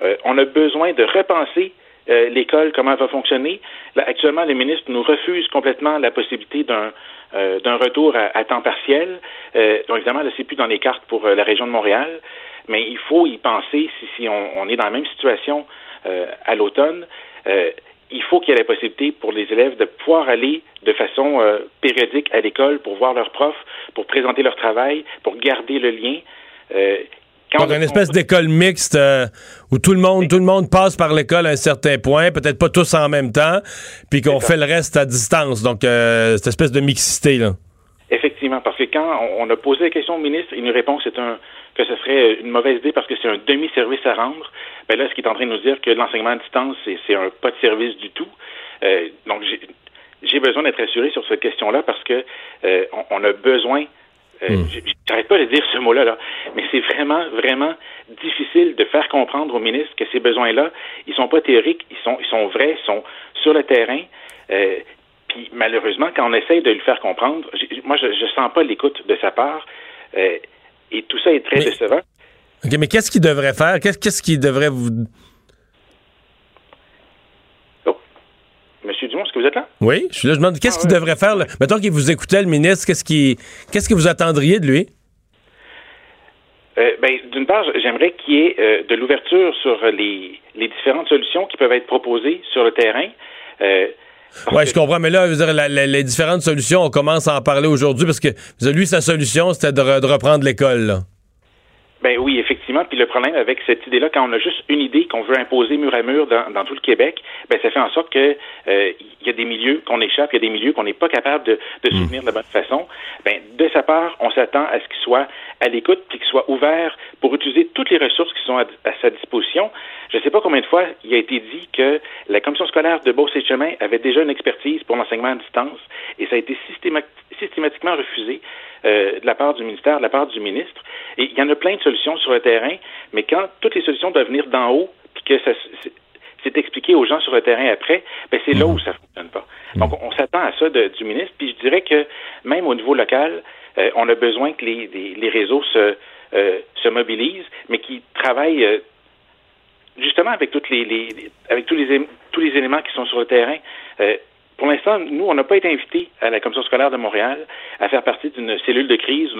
Euh, on a besoin de repenser euh, l'école, comment elle va fonctionner? Là, actuellement, les ministres nous refusent complètement la possibilité d'un euh, retour à, temps partiel. Euh, donc, évidemment, là, c'est plus dans les cartes pour la région de Montréal, mais il faut y penser si, on, on est dans la même situation à l'automne. Il faut qu'il y ait la possibilité pour les élèves de pouvoir aller de façon périodique à l'école pour voir leurs profs, pour présenter leur travail, pour garder le lien. Donc, une espèce d'école mixte euh, où tout le monde, tout le monde passe par l'école à un certain point, peut-être pas tous en même temps, puis qu'on fait le reste à distance. Donc, euh, cette espèce de mixité là. Effectivement, parce que quand on a posé la question au ministre, il nous répond que c'est un que ce serait une mauvaise idée parce que c'est un demi-service à rendre. Ben là, ce qu'il est en train de nous dire que l'enseignement à distance, c'est un pas de service du tout. Euh, donc, j'ai besoin d'être assuré sur cette question-là parce que euh, on, a besoin. Euh, hmm. J'arrête pas de dire ce mot-là, là, mais c'est vraiment, vraiment difficile de faire comprendre au ministre que ces besoins-là, ils sont pas théoriques, ils sont, ils sont vrais, ils sont sur le terrain. Euh, puis malheureusement, quand on essaye de lui faire comprendre, moi, je, je sens pas l'écoute de sa part. Euh, et tout ça est très décevant. OK, mais qu'est-ce qu'il devrait faire? Qu'est-ce qu'est-ce qu'il devrait vous. Oh. Monsieur Dumont, est-ce que vous êtes là? Oui, je suis là. Je demande qu'est-ce ah, qu'il devrait faire. Mettons qu'il vous écoutait, le ministre, qu'est-ce, qui... qu'est-ce que vous attendriez de lui? Euh, ben, d'une part, j'aimerais qu'il y ait euh, de l'ouverture sur les, les, différentes solutions qui peuvent être proposées sur le terrain. Euh, oui, je comprends, mais là, dire, les différentes solutions, on commence à en parler aujourd'hui parce que lui, sa solution, c'était de, de reprendre l'école. Ben oui, effectivement. Puis le problème avec cette idée-là, quand on a juste une idée qu'on veut imposer mur à mur dans, tout le Québec, ben ça fait en sorte que euh, il y a des milieux qu'on échappe, il y a des milieux qu'on n'est pas capable de, de hmm. soutenir de la bonne façon. Ben de sa part, on s'attend à ce qu'il soit à l'écoute puis qu'il soit ouvert pour utiliser toutes les ressources qui sont à, sa disposition. Je ne sais pas combien de fois il a été dit que la commission scolaire de Beauce et Chemin avait déjà une expertise pour l'enseignement à distance et ça a été systématiquement refusé euh, de la part du ministère, de la part du ministre. Et il y en a plein de solutions sur le terrain, mais quand toutes les solutions doivent venir d'en haut, puis que ça c'est expliqué aux gens sur le terrain après, ben c'est là où ça fonctionne pas. Donc, on s'attend à ça du ministre. Puis je dirais que même au niveau local, euh, on a besoin que les, les, réseaux se, euh, se mobilisent, mais qui travaillent justement avec toutes les, les, avec tous les tous les éléments qui sont sur le terrain. Pour l'instant, nous, on n'a pas été invités à la Commission scolaire de Montréal à faire partie d'une cellule de crise,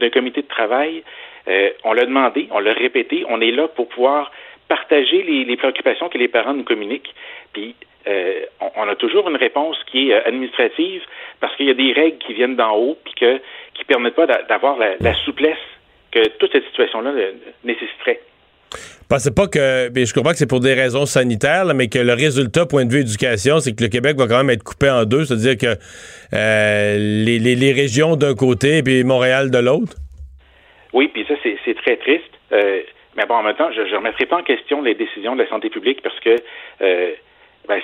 d'un comité de travail. Euh, on l'a demandé, on l'a répété, on est là pour pouvoir partager les, préoccupations que les parents nous communiquent. Puis, euh, on, a toujours une réponse qui est euh, administrative parce qu'il y a des règles qui viennent d'en haut puis que, qui permettent pas d'avoir la, souplesse que toute cette situation-là nécessiterait. Pensez pas que. je comprends que c'est pour des raisons sanitaires, mais que le résultat, point de vue éducation, c'est que le Québec va quand même être coupé en deux, c'est-à-dire que les, régions d'un côté et Montréal de l'autre? Oui, puis ça, c'est très triste. Euh, mais bon, en même temps, je ne remettrai pas en question les décisions de la santé publique parce que euh, ben,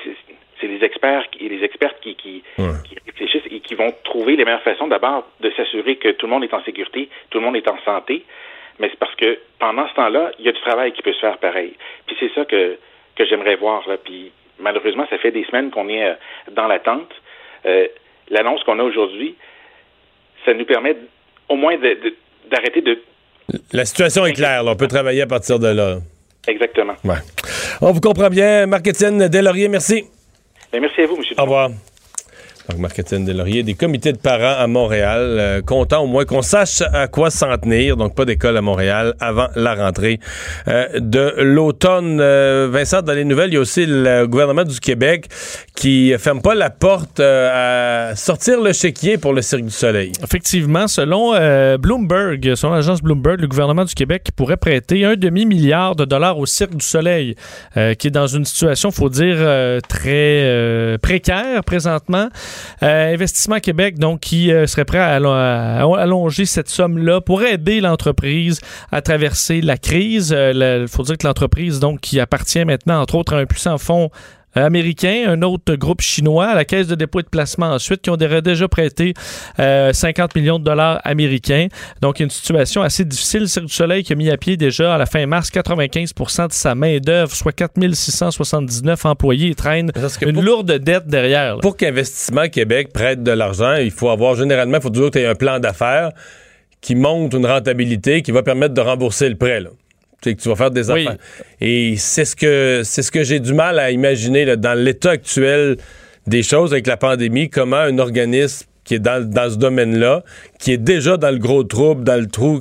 c'est les experts et les expertes qui, qui, qui, réfléchissent et qui vont trouver les meilleures façons d'abord de s'assurer que tout le monde est en sécurité, tout le monde est en santé mais c'est parce que pendant ce temps-là, il y a du travail qui peut se faire pareil. Puis c'est ça que, que j'aimerais voir. Là. Puis malheureusement, ça fait des semaines qu'on est euh, dans l'attente. Euh, L'annonce qu'on a aujourd'hui, ça nous permet au moins d'arrêter de, La situation est claire. on peut travailler à partir de là. Exactement. Ouais. On vous comprend bien. Marc-Étienne Delaurier, merci. Merci à vous, M. Au revoir. Donc, Marc-Étienne Delaurier, des comités de parents à Montréal, euh, content au moins qu'on sache à quoi s'en tenir. Donc, pas d'école à Montréal avant la rentrée euh, de l'automne. Euh, Vincent, dans les nouvelles, il y a aussi le gouvernement du Québec qui ferme pas la porte à sortir le chéquier pour le Cirque du Soleil. Effectivement, selon Bloomberg, selon l'agence Bloomberg, le gouvernement du Québec pourrait prêter un demi-milliard de dollars au Cirque du Soleil, qui est dans une situation, faut dire, très précaire présentement. Euh, Investissement Québec, donc, qui euh, serait prêt à, allonger cette somme-là pour aider l'entreprise à traverser la crise. Il euh, faut dire que l'entreprise, donc, qui appartient maintenant, entre autres, à un puissant fonds américain, un autre groupe chinois, à la Caisse de dépôt et de placement ensuite, qui ont déjà prêté 50 euh, millions de dollars américains. Donc, une situation assez difficile. Cirque du Soleil qui a mis à pied déjà à la fin mars 95% de sa main-d'œuvre, soit 4679 employés et traîne une lourde dette derrière. Pour qu'Investissement Québec prête de l'argent, il faut avoir généralement, il faut toujours que tu aies un plan d'affaires qui monte une rentabilité qui va permettre de rembourser le prêt. Là que tu vas faire des affaires. Et c'est ce que c'est ce que j'ai du mal à imaginer là, dans l'état actuel des choses avec la pandémie, comment un organisme qui est dans, dans ce domaine-là, qui est déjà dans le gros trouble, dans le trou,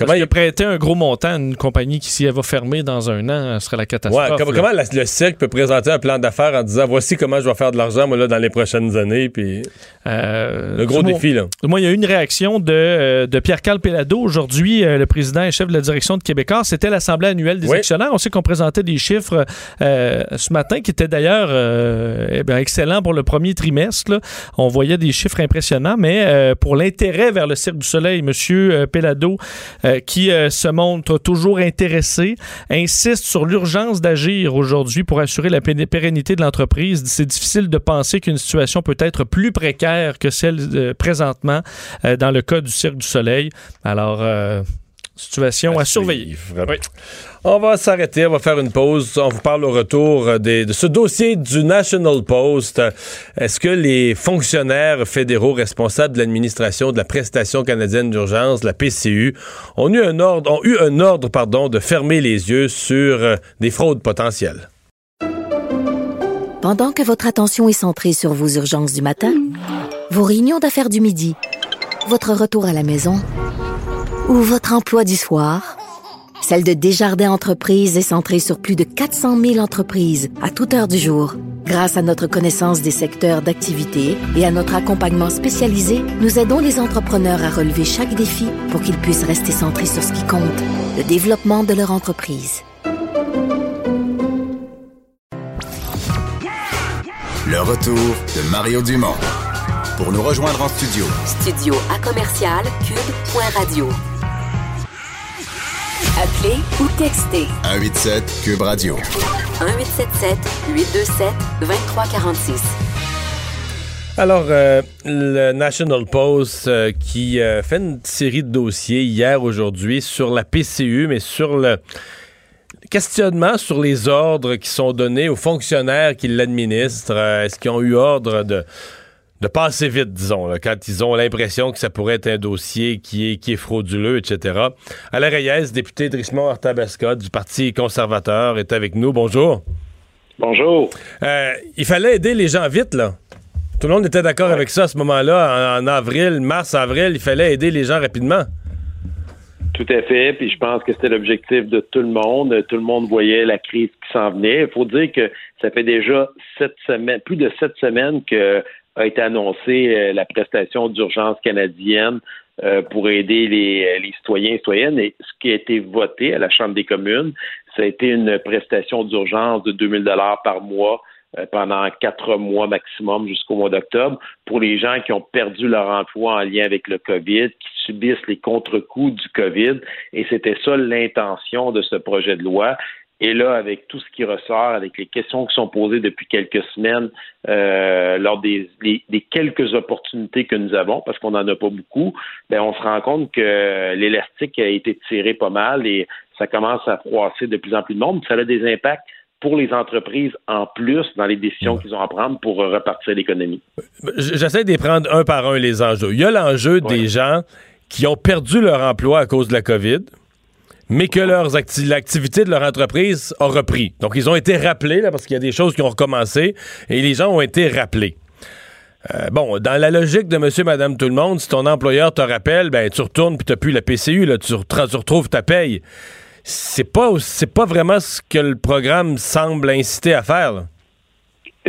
Comment il a prêté un gros montant à une compagnie qui, si elle va fermer dans un an, ce serait la catastrophe. Ouais, comment, comment la- le cirque peut présenter un plan d'affaires en disant voici comment je vais faire de l'argent moi là dans les prochaines années puis Euh, le gros défi là. Moi, il y a eu une réaction de, euh, de Pierre-Carl Pellado. Aujourd'hui, euh, le président et chef de la direction de Québécois, c'était l'Assemblée annuelle des Oui. actionnaires. On sait qu'on présentait des chiffres euh, ce matin qui étaient d'ailleurs euh, eh bien, excellents pour le premier trimestre. là. On voyait des chiffres impressionnants, mais pour l'intérêt vers le Cirque du Soleil, M. Pellado, qui euh, se montre toujours intéressé, insiste sur l'urgence d'agir aujourd'hui pour assurer la pé- pérennité de l'entreprise. C'est difficile de penser qu'une situation peut être plus précaire que celle euh, présentement euh, dans le cas du Cirque du Soleil. Alors, euh, situation à, surveiller. suivre. On va s'arrêter, on va faire une pause. On vous parle au retour de ce dossier du National Post. Est-ce que les fonctionnaires fédéraux responsables de l'administration de la prestation canadienne d'urgence, la PCU, ont eu un ordre, ont eu un ordre de fermer les yeux sur euh, des fraudes potentielles? Pendant que votre attention est centrée sur vos urgences du matin, vos réunions d'affaires du midi, votre retour à la maison ou votre emploi du soir, celle de Desjardins Entreprises est centrée sur plus de 400 000 entreprises à toute heure du jour. Grâce à notre connaissance des secteurs d'activité et à notre accompagnement spécialisé, nous aidons les entrepreneurs à relever chaque défi pour qu'ils puissent rester centrés sur ce qui compte, le développement de leur entreprise. Le retour de Mario Dumont. Pour nous rejoindre en studio, Studio à commercial cube.radio. Appelez ou textez 187 Cube Radio. 1877 827 2346. Alors, euh, le National Post euh, qui euh, fait une série de dossiers hier, aujourd'hui, sur la PCU, mais sur le questionnement sur les ordres qui sont donnés aux fonctionnaires qui l'administrent. Euh, Est-ce qu'ils ont eu ordre de, de passer vite, disons, là, quand ils ont l'impression que ça pourrait être un dossier qui est, qui est frauduleux, etc. Alain Reyes, député de Richmond-Arthabasca du Parti conservateur, est avec nous. Bonjour. Bonjour. Euh, il fallait aider les gens vite, là. Tout le monde était d'accord avec ça à ce moment-là, en, en avril, mars, avril. Il fallait aider les gens rapidement. Tout à fait. Puis je pense que c'était l'objectif de tout le monde. Tout le monde voyait la crise qui s'en venait. Il faut dire que ça fait déjà sept semaines, plus de sept semaines que a été annoncée euh, la prestation d'urgence canadienne euh, pour aider les, les citoyens et citoyennes. Et ce qui a été voté à la Chambre des communes, ça a été une prestation d'urgence de 2000 dollars par mois euh, pendant quatre mois maximum jusqu'au mois d'octobre pour les gens qui ont perdu leur emploi en lien avec le COVID, qui subissent les contre-coups du COVID. Et c'était ça l'intention de ce projet de loi. Et là, avec tout ce qui ressort, avec les questions qui sont posées depuis quelques semaines, euh, lors des, les- des quelques opportunités que nous avons, parce qu'on n'en a pas beaucoup, ben on se rend compte que l'élastique a été tiré pas mal et ça commence à froisser de plus en plus de monde. Ça a des impacts pour les entreprises en plus dans les décisions qu'ils ont à prendre pour repartir l'économie. J'essaie de les prendre un par un, les enjeux. Il y a l'enjeu des gens qui ont perdu leur emploi à cause de la COVID, mais que leurs acti- l'activité de leur entreprise a repris. Donc, ils ont été rappelés, parce qu'il y a des choses qui ont recommencé, et les gens ont été rappelés. Euh, bon, dans la logique de monsieur, madame, tout le monde, si ton employeur te rappelle, ben, tu retournes puis t'as plus la PCU, là, tu, tu retrouves ta paye. C'est pas, pas vraiment ce que le programme semble inciter à faire.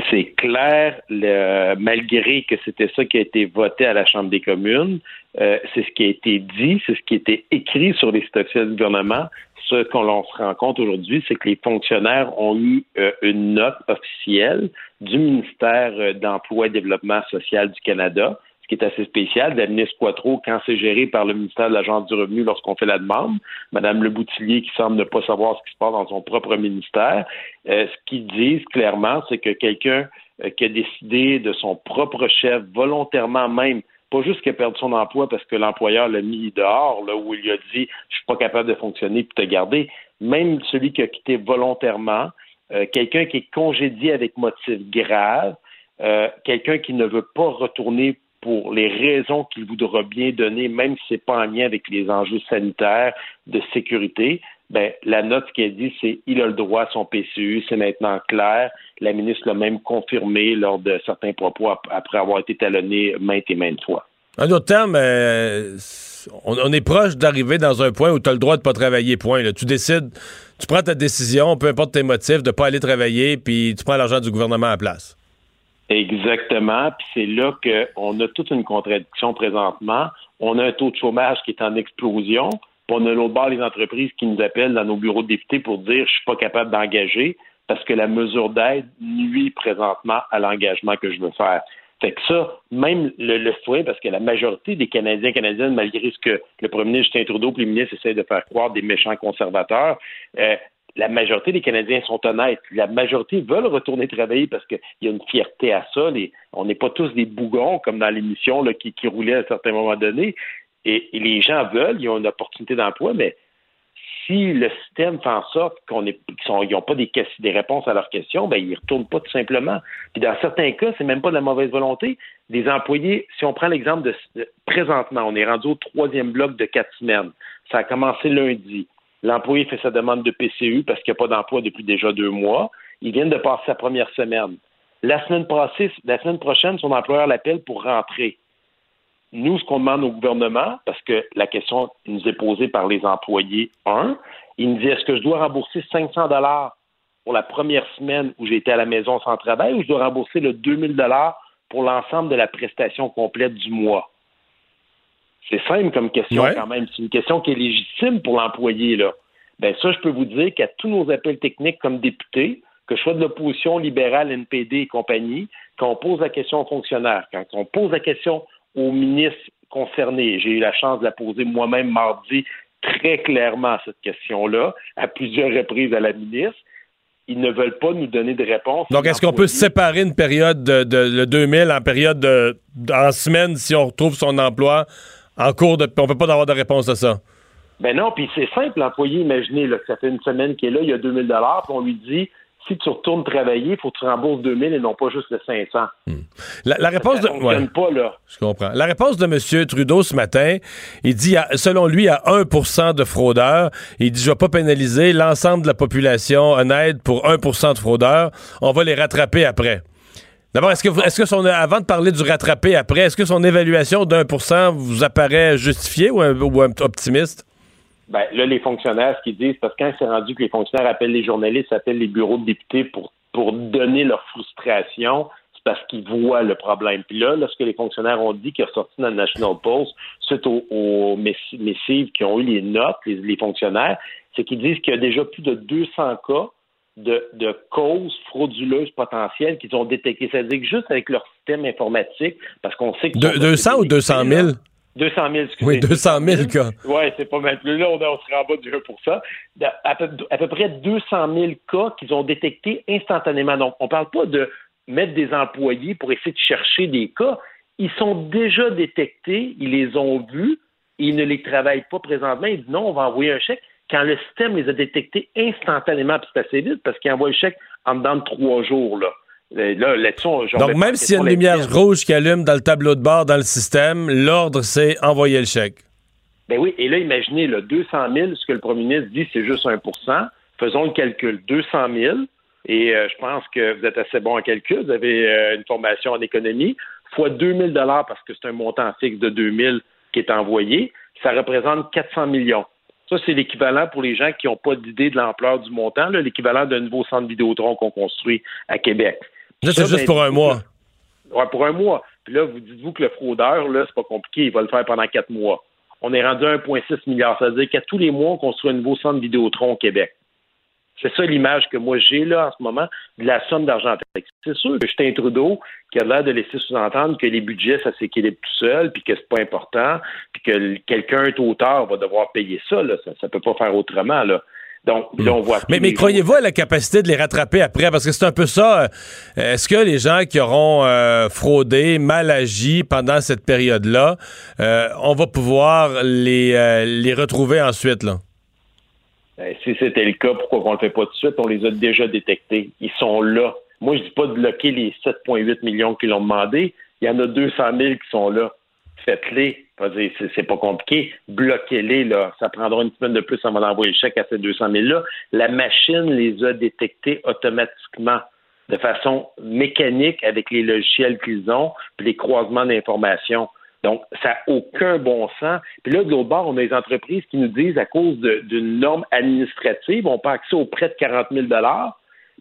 C'est clair, le- malgré que c'était ça qui a été voté à la Chambre des communes, euh, c'est ce qui a été dit, c'est ce qui a été écrit sur les statuts du gouvernement. Ce qu'on se rend compte aujourd'hui, c'est que les fonctionnaires ont eu euh, une note officielle du ministère euh, d'Emploi et Développement social du Canada, qui est assez spécial. Ministre Poitreau, quand c'est géré par le ministère de l'Agence du revenu lorsqu'on fait la demande, Madame Le Boutillier qui semble ne pas savoir ce qui se passe dans son propre ministère, euh, ce qu'ils disent clairement, c'est que quelqu'un euh, qui a décidé de son propre chef, volontairement même, pas juste qui a perdu son emploi parce que l'employeur l'a mis dehors, là, où il lui a dit Je suis pas capable de fonctionner puis te garder, même celui qui a quitté volontairement, euh, quelqu'un qui est congédié avec motif grave, quelqu'un qui ne veut pas retourner pour les raisons qu'il voudra bien donner, même si c'est pas en lien avec les enjeux sanitaires, de sécurité, ben, la note qui a dit, c'est il a le droit à son PCU, c'est maintenant clair. La ministre l'a même confirmé lors de certains propos ap- après avoir été talonné maintes et maintes fois. En d'autres termes, euh, on, est proche d'arriver dans un point où tu as le droit de pas travailler, point. Tu décides, tu prends ta décision, peu importe tes motifs, de pas aller travailler, puis tu prends l'argent du gouvernement à la place. Exactement. Puis c'est là qu'on a toute une contradiction présentement. On a un taux de chômage qui est en explosion. Puis on a l'autre bord les entreprises qui nous appellent dans nos bureaux de députés pour dire je suis pas capable d'engager parce que la mesure d'aide nuit présentement à l'engagement que je veux faire. Fait que ça, même le, le foyer, parce que la majorité des Canadiens et Canadiennes, malgré ce que le premier ministre Justin Trudeau et les ministres essaient de faire croire des méchants conservateurs, euh, la majorité des Canadiens sont honnêtes. La majorité veulent retourner travailler parce qu'il y a une fierté à ça. On n'est pas tous des bougons comme dans l'émission qui, qui roulait à un certain moment donné. Et, les gens veulent, ils ont une opportunité d'emploi, mais si le système fait en sorte qu'ils n'ont pas des, réponses à leurs questions, ben ils retournent pas tout simplement. Puis dans certains cas, c'est même pas de la mauvaise volonté. Des employés, si on prend l'exemple de présentement, on est rendu au troisième bloc de quatre semaines. Ça a commencé lundi. L'employé fait sa demande de PCU parce qu'il n'y a pas d'emploi depuis déjà deux mois. Il vient de passer sa première semaine. La semaine prochaine, son employeur l'appelle pour rentrer. Nous, ce qu'on demande au gouvernement, parce que la question nous est posée par les employés, un, il nous dit est-ce que je dois rembourser 500 dollars pour la première semaine où j'ai été à la maison sans travail ou je dois rembourser le 2000 dollars pour l'ensemble de la prestation complète du mois? C'est simple comme question Ouais. quand même. C'est une question qui est légitime pour l'employé. là. Ben ça, je peux vous dire qu'à tous nos appels techniques comme députés, que je sois de l'opposition libérale, NPD et compagnie, quand on pose la question aux fonctionnaires, quand on pose la question aux ministres concernés, j'ai eu la chance de la poser moi-même mardi très clairement cette question-là, à plusieurs reprises à la ministre, ils ne veulent pas nous donner de réponse. Donc, est-ce qu'on peut séparer une période de, de- le 2000 en période de, en semaine si on retrouve son emploi en cours de. On peut pas avoir de réponse à ça. Ben non, puis c'est simple, l'employé, imaginez là, que ça fait une semaine qu'il est là, il y a 2000 dollars, puis on lui dit si tu retournes travailler, il faut que tu rembourses 2000 et non pas juste le 500. La, la réponse ça de. ouais. pas, là. Je comprends. La réponse de M. Trudeau ce matin, il dit, selon lui, à 1% de fraudeurs. Il dit, je vais pas pénaliser l'ensemble de la population honnête pour 1% de fraudeurs. On va les rattraper après. D'abord, est-ce que, est-ce que son, avant de parler du rattraper après, est-ce que son évaluation d'un pour cent vous apparaît justifiée ou, un- optimiste? Ben, là, les fonctionnaires, ce qu'ils disent, parce que quand c'est rendu que les fonctionnaires appellent les journalistes, appellent les bureaux de députés pour, pour donner leur frustration, c'est parce qu'ils voient le problème. Puis là, là, ce que les fonctionnaires ont dit, qui est ressorti dans le National Post, suite aux, aux messi- missives qui ont eu les notes, les, les fonctionnaires, c'est qu'ils disent qu'il y a déjà plus de 200 cas de, de causes frauduleuses potentielles qu'ils ont détectées. C'est-à-dire que juste avec leur système informatique, parce qu'on sait que... De- 200 ou 200 000? 200 000, excusez. Oui, 200 000 cas. Oui, c'est pas mal plus. Là, on, on serait en bas du 1 De- à, peu, à peu près 200 000 cas qu'ils ont détectés instantanément. Donc, on parle pas de mettre des employés pour essayer de chercher des cas. Ils sont déjà détectés, ils les ont vus, ils ne les travaillent pas présentement. Ils disent non, on va envoyer un chèque. Quand le système les a détectés instantanément, puis c'est assez vite parce qu'ils envoient le chèque en dedans de trois jours. Là, là Donc, même s'il y a une lumière rouge qui allume dans le tableau de bord dans le système, l'ordre, c'est envoyer le chèque. Ben oui, et là, imaginez, là, 200 000, ce que le premier ministre dit, c'est juste 1% Faisons le calcul. 200 000, et euh, je pense que vous êtes assez bon en calcul, vous avez euh, une formation en économie, fois 2 000 parce que c'est un montant fixe de 2 000 qui est envoyé, ça représente 400 millions. Ça, c'est l'équivalent pour les gens qui n'ont pas d'idée de l'ampleur du montant, là, l'équivalent d'un nouveau centre Vidéotron qu'on construit à Québec. Ça, c'est juste ben, pour un mois. Ouais, pour un mois. Puis là, vous dites-vous que le fraudeur, là, c'est pas compliqué, il va le faire pendant quatre mois. On est rendu à 1,6 milliard. Ça veut dire qu'à tous les mois, on construit un nouveau centre Vidéotron au Québec. C'est ça l'image que moi j'ai là en ce moment de la somme d'argent. C'est sûr que Justin Trudeau, qui a l'air de laisser sous-entendre que les budgets, ça s'équilibre tout seul, puis que c'est pas important, puis que quelqu'un est auteur va devoir payer ça. Là. Ça ne peut pas faire autrement. Là. Donc, là, on voit Mais, mais croyez-vous à la capacité de les rattraper après? Parce que c'est un peu ça. euh, Est-ce que les gens qui auront euh, fraudé, mal agi pendant cette période-là, euh, on va pouvoir les, euh, les retrouver ensuite? Là? Ben, si c'était le cas, pourquoi on le fait pas tout de suite? On les a déjà détectés. Ils sont là. Moi, je dis pas de bloquer les 7,8 millions qui l'ont demandé. Il y en a 200 000 qui sont là. Faites-les. C'est pas compliqué. Bloquez-les. là. Ça prendra une semaine de plus avant d'envoyer le chèque à ces 200 000-là. La machine les a détectés automatiquement de façon mécanique avec les logiciels qu'ils ont puis les croisements d'informations. Donc, ça n'a aucun bon sens. Puis là, de l'autre bord, on a des entreprises qui nous disent, à cause d'une norme administrative, on pas accès aux prêts de 40 000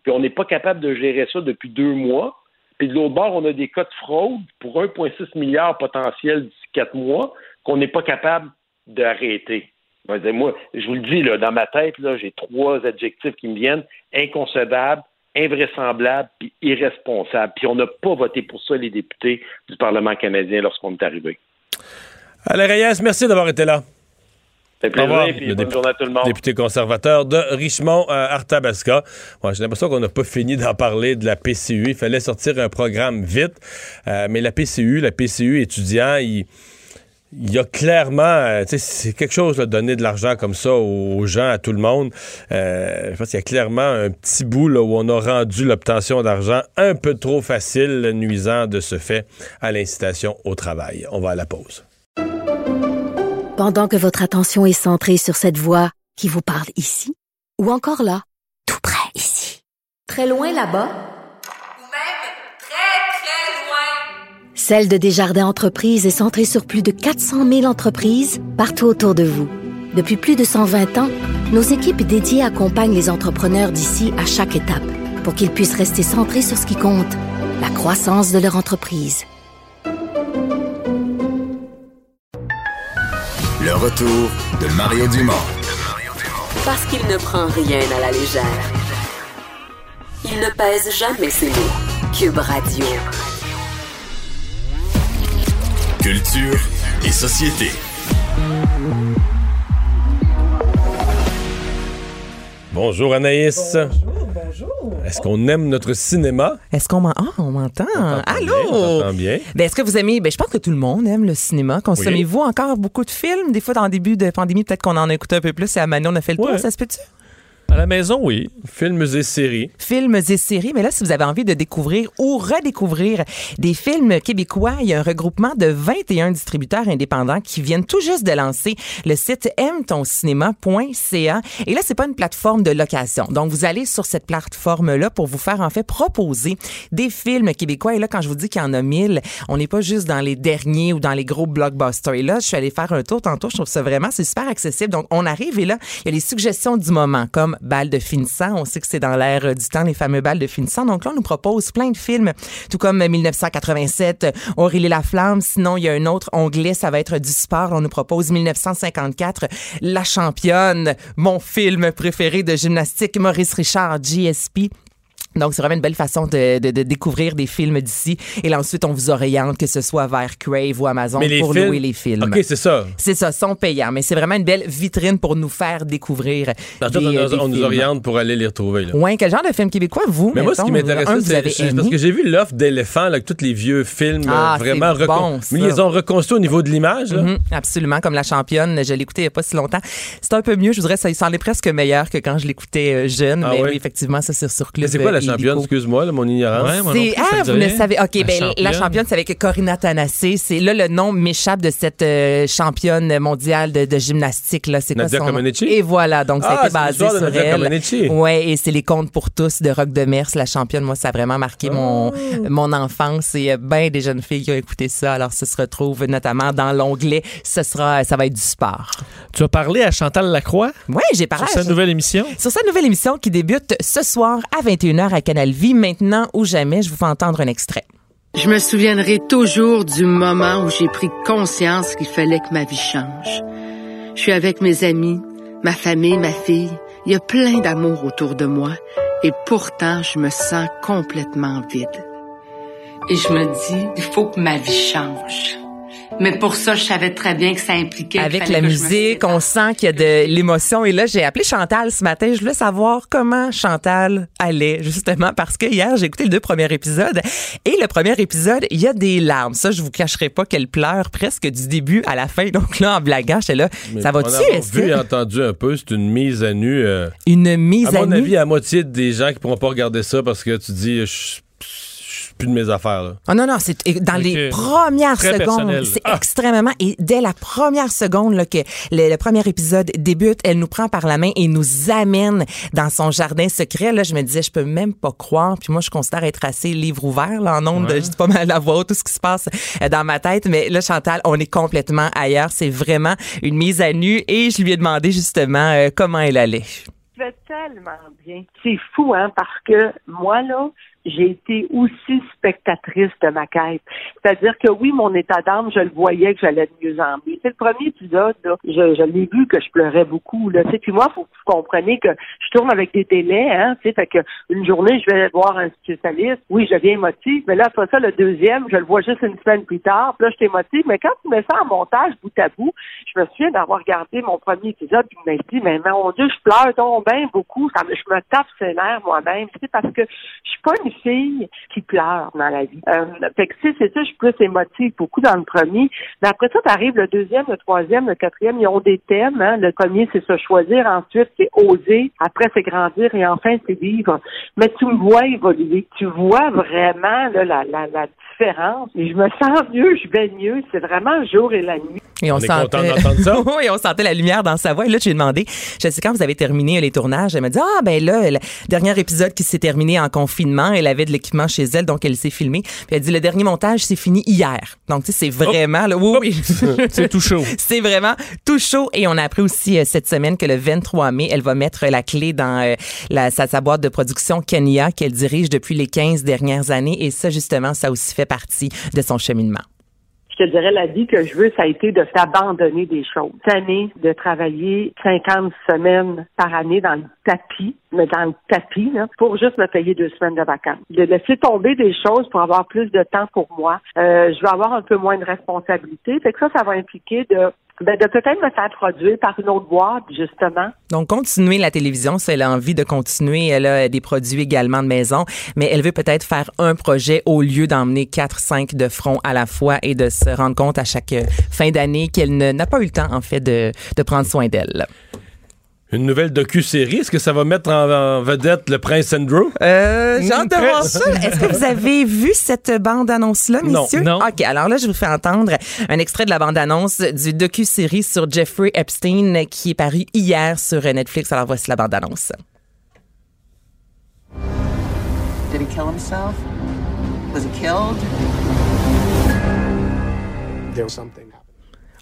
puis on n'est pas capable de gérer ça depuis deux mois. Puis de l'autre bord, on a des cas de fraude pour 1,6 milliard potentiel d'ici quatre mois qu'on n'est pas capable d'arrêter. Moi, je vous le dis, là, dans ma tête, j'ai trois adjectifs qui me viennent inconcevable, invraisemblable puis irresponsable. Puis on n'a pas voté pour ça, les députés du Parlement canadien, lorsqu'on est arrivé. Alain Reyes, merci d'avoir été là. C'est plaisir, puis bonne journée à tout le monde. Député conservateur de Richmond, euh, Arthabasca. J'ai l'impression qu'on n'a pas fini d'en parler de la PCU. Il fallait sortir un programme vite. Euh, mais la PCU, la PCU étudiant, il il y a clairement, euh, c'est quelque chose de donner de l'argent comme ça aux gens, à tout le monde. Euh, je pense qu'il y a clairement un petit bout là, où on a rendu l'obtention d'argent un peu trop facile, nuisant de ce fait à l'incitation au travail. On va à la pause. Pendant que votre attention est centrée sur cette voix qui vous parle ici, ou encore là, tout près ici, très loin là-bas, Celle de Desjardins Entreprises est centrée sur plus de 400 000 entreprises partout autour de vous. Depuis plus de 120 ans, nos équipes dédiées accompagnent les entrepreneurs d'ici à chaque étape pour qu'ils puissent rester centrés sur ce qui compte, la croissance de leur entreprise. Le retour de Mario Dumont. Parce qu'il ne prend rien à la légère. Il ne pèse jamais ses mots. Cube Radio. Culture et société. Bonjour Anaïs. Bonjour, bonjour. Est-ce qu'on aime notre cinéma? Est-ce qu'on m'entend? Ah, on m'entend? Allô? Bien, bien. Ben, est-ce que vous aimez? Ben, je pense que tout le monde aime le cinéma. Consommez-vous encore beaucoup de films? Des fois, dans le début de pandémie, peut-être qu'on en a écouté un peu plus et à Manon, on a fait le tour. Ouais. Ça se peut-tu? À la maison, oui. Films et séries. films et séries. Mais là, si vous avez envie de découvrir ou redécouvrir des films québécois, il y a un regroupement de 21 distributeurs indépendants qui viennent tout juste de lancer le site aime-ton-cinéma.ca. Et là, c'est pas une plateforme de location. Donc, vous allez sur cette plateforme-là pour vous faire, en fait, proposer des films québécois. Et là, quand je vous dis qu'il y en a 1000, on n'est pas juste dans les derniers ou dans les gros blockbusters. Et là, je suis allée faire un tour tantôt. Je trouve ça vraiment, c'est super accessible. Donc, on arrive et là, il y a les suggestions du moment, comme balles de finissant. On sait que c'est dans l'air du temps, les fameux balles de finissant. Donc là, on nous propose plein de films, tout comme 1987, euh, Aurélie Laflamme. Sinon, il y a un autre onglet, ça va être du sport. On nous propose 1954, La championne, mon film préféré de gymnastique, Maurice Richard, GSP. Donc, c'est vraiment une belle façon de, de, de découvrir des films d'ici. Et là, ensuite, on vous oriente, que ce soit vers Crave ou Amazon, pour films- louer les films. OK, c'est ça. C'est ça, sont payants. Mais c'est vraiment une belle vitrine pour nous faire découvrir des, on, euh, des on nous oriente pour aller les retrouver. Là. Ouais, quel genre de film québécois, vous? Mais moi, ce qui m'intéressait, c'est parce que j'ai vu l'offre d'éléphants, tous les vieux films Ah, euh, vraiment bon. Mais ils les ont reconstruits au niveau de l'image. Mhm, absolument, comme la championne. Je l'écoutais il n'y a pas si longtemps. C'est un peu mieux, je voudrais, ça s'en est presque meilleur que quand je l'écoutais euh, jeune. Ah mais oui, effectivement, ça, c'est sur Club la euh, championne? Excuse-moi, mon ignorance. Ouais, moi non C'est plus, ça ah vous ne savez ok La ben la championne. championne c'est avec Corinna Tanassé c'est là le nom m'échappe de cette euh, championne mondiale de, de gymnastique là c'est quoi Nadia son nom? Comaneci? et voilà donc ça Ah, a été c'est basé sur Nadia elle Comaneci. ouais et c'est les contes pour tous de Rock de Mers la championne moi ça a vraiment marqué mon Ah. mon enfance et ben des jeunes filles qui ont écouté ça alors ça se retrouve notamment dans l'onglet ce sera ça va être du sport Tu as parlé à Chantal Lacroix? Ouais j'ai parlé sur sa nouvelle émission? sur cette nouvelle émission qui débute ce soir à 21h à Canal Vie, maintenant ou jamais, je vous fais entendre un extrait. Je me souviendrai toujours du moment où j'ai pris conscience qu'il fallait que ma vie change. Je suis avec mes amis, ma famille, ma fille. Il y a plein d'amour autour de moi et pourtant je me sens complètement vide. Et je me dis, il faut que ma vie change. Mais pour ça, je savais très bien que ça impliquait. Avec la musique, on sent qu'il y a de l'émotion. Et là, j'ai appelé Chantal ce matin. Je voulais savoir comment Chantal allait, justement, parce que hier, j'ai écouté les deux premiers épisodes. Et le premier épisode, il y a des larmes. Ça, je vous cacherai pas qu'elle pleure presque du début à la fin. Donc là, en blaguant, j'étais là, Mais ça va-tu? vu et entendu un peu, c'est une mise à nu. euh, une mise à à mon nu? avis, à moitié des gens qui pourront pas regarder ça parce que tu dis, je, je c'est plus de mes affaires. Là. Oh non, non, c'est dans les premières Très secondes. personnel. C'est Ah. extrêmement. Et dès la première seconde là, que le, le premier épisode débute, elle nous prend par la main et nous amène dans son jardin secret. Là, je me disais, je peux même pas croire. Puis moi, je considère être assez livre ouvert là, en ondes. Ouais. Je dis pas mal la voix, haute, tout ce qui se passe euh, dans ma tête. Mais là, Chantal, on est complètement ailleurs. C'est vraiment une mise à nu. Et je lui ai demandé justement euh, comment elle allait. Je vais tellement bien. C'est fou, hein, parce que moi, là, j'ai été aussi spectatrice de ma quête. C'est-à-dire que oui, mon état d'âme, je le voyais que j'allais de mieux en mieux. C'est le premier épisode, là, je, l'ai vu que je pleurais beaucoup. Là. Puis moi, faut que vous compreniez que je tourne avec des délais, hein, fait que une journée, je vais voir un spécialiste. Oui, je deviens émotive, mais là, après ça, le deuxième, je le vois juste une semaine plus tard. Puis là, je suis émotive. Mais quand tu mets ça en montage, bout à bout, je me souviens d'avoir regardé mon premier épisode, puis je dit, mais mon Dieu, je pleure donc bien beaucoup. Je me tape nerfs moi-même. Parce que je suis pas une fille qui pleure dans la vie. Euh, fait que, tu sais, c'est ça, je suis plus émotive beaucoup dans le premier. Mais après ça, t'arrives le deuxième, le troisième, le quatrième, ils ont des thèmes. Hein. Le premier, c'est se choisir. Ensuite, c'est oser. Après, c'est grandir. Et enfin, c'est vivre. Mais tu me vois évoluer. Tu vois vraiment là, la, la, la différence. Et je me sens mieux, je vais mieux. C'est vraiment le jour et la nuit. Et on, On est sentait... content d'entendre ça? oui, on sentait la lumière dans sa voix. Et là, je lui ai demandé, je sais quand vous avez terminé les tournages, elle m'a dit, ah, ben là, le dernier épisode qui s'est terminé en confinement, elle avait de l'équipement chez elle, donc elle s'est filmée. Puis elle dit, le dernier montage s'est fini hier. Donc, tu sais, c'est vraiment, là, oui, oui. c'est tout chaud. c'est vraiment tout chaud. Et on a appris aussi euh, cette semaine que le 23 mai, elle va mettre la clé dans euh, la, sa, sa boîte de production Kenya qu'elle dirige depuis les 15 dernières années. Et ça, justement, ça aussi fait partie de son cheminement. je te dirais, la vie que je veux, ça a été de s'abandonner des choses. Cette année, de travailler 50 semaines par année dans le tapis, mais dans le tapis, là, pour juste me payer deux semaines de vacances. De laisser tomber des choses pour avoir plus de temps pour moi. Euh, je vais avoir un peu moins de responsabilité. Fait que ça, ça va impliquer de, ben, de peut-être me faire produire par une autre boîte, justement. Donc, continuer la télévision, si elle a envie de continuer, elle a des produits également de maison, mais elle veut peut-être faire un projet au lieu d'emmener quatre, cinq de front à la fois et de se rendre compte à chaque fin d'année qu'elle n'a pas eu le temps, en fait, de, de prendre soin d'elle. Une nouvelle docu-série, est-ce que ça va mettre en, en vedette le prince Andrew? Euh, j'ai hâte de voir ça. Est-ce que vous avez vu cette bande-annonce-là, Non. messieurs? Non. OK, alors là, je vous fais entendre un extrait de la bande-annonce du docu-série sur Jeffrey Epstein qui est paru hier sur Netflix. Alors voici la bande-annonce. Did he kill himself? Was he killed? There was something.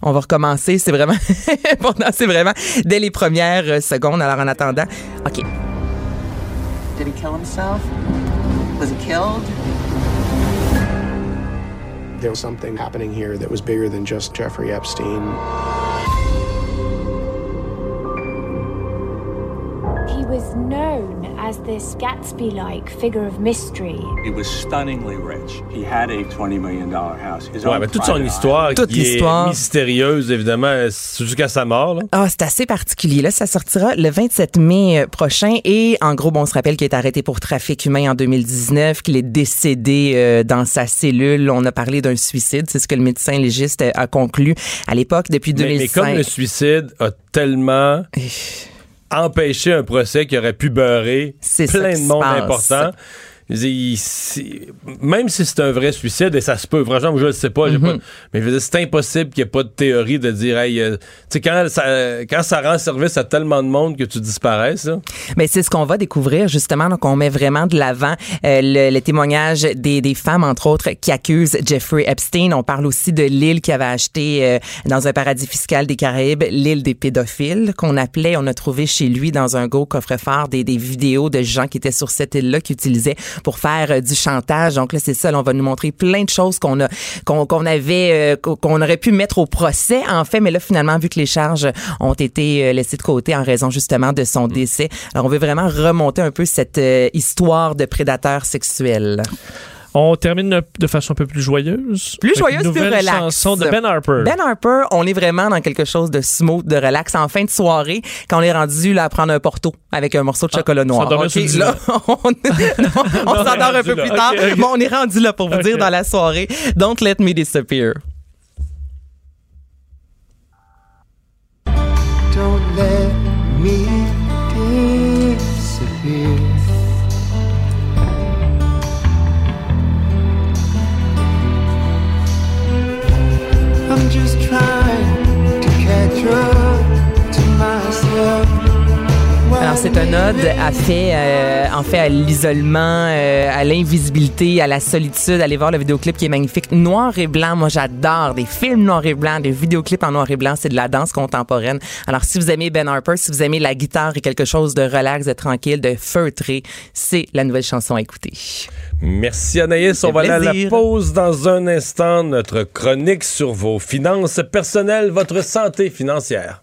On va recommencer. C'est vraiment important. C'est vraiment dès les premières secondes. Alors, en attendant, OK. Did he kill himself? Was he killed? There was something happening here that was bigger than just Jeffrey Epstein. He was known as this Gatsby like figure of mystery. He was stunningly rich. He had a $20 million house. His Ouais, own mais toute son private histoire Toute qui l'histoire. est mystérieuse, évidemment, c'est jusqu'à sa mort. Là. Ah, c'est assez particulier. Là, ça sortira le 27 mai euh, prochain. Et en gros, bon, on se rappelle qu'il est arrêté pour trafic humain en 2019, qu'il est décédé euh, dans sa cellule. On a parlé d'un suicide. C'est ce que le médecin légiste a conclu à l'époque depuis Mais, mais 2005. comme le suicide a tellement empêché un procès qui aurait pu beurrer plein de monde passe. important. Même si c'est un vrai suicide, et ça se peut, franchement, je ne sais pas, j'ai Mhm. pas- mais je veux dire, c'est impossible qu'il n'y ait pas de théorie de dire, hey, euh, tu sais, quand ça, quand ça rend service à tellement de monde que tu disparaisses, là. Mais c'est ce qu'on va découvrir justement. Donc, on met vraiment de l'avant euh, le, le témoignage des, des femmes, entre autres, qui accusent Jeffrey Epstein. On parle aussi de l'île qui avait acheté euh, dans un paradis fiscal des Caraïbes, l'île des pédophiles, qu'on appelait. On a trouvé chez lui dans un gros coffre-fort des, des vidéos de gens qui étaient sur cette île-là qui utilisaient pour faire euh, du chantage. Donc là, c'est ça. là, on va nous montrer plein de choses qu'on a qu'on avait euh, qu'on aurait pu mettre au procès en fait, mais là finalement vu que les charges ont été euh, laissées de côté en raison justement de son décès. Alors on veut vraiment remonter un peu cette euh, histoire de prédateur sexuel. On termine de façon un peu plus joyeuse. Plus Avec joyeuse, une plus relax. chanson de Ben Harper. Ben Harper, on est vraiment dans quelque chose de smooth, de relax. En fin de soirée, quand on est rendu là à prendre un porto avec un morceau de chocolat noir. s'endormir Ok, sur le divan. là, on, on on s'endort un peu là. plus tard. Ok, ok. Bon, on est rendu là pour vous dire dans la soirée. Don't let me disappear. Don't let me une ode à fait, euh, en fait, à l'isolement, euh, à l'invisibilité, à la solitude. Allez voir le vidéoclip qui est magnifique. Noir et blanc, moi j'adore des films noir et blanc, des vidéoclips en noir et blanc. C'est de la danse contemporaine. Alors si vous aimez Ben Harper, si vous aimez la guitare et quelque chose de relax, de tranquille, de feutré, c'est la nouvelle chanson à écouter. Merci Anaïs. On va aller à la pause dans un instant. Notre chronique sur vos finances personnelles, votre santé financière.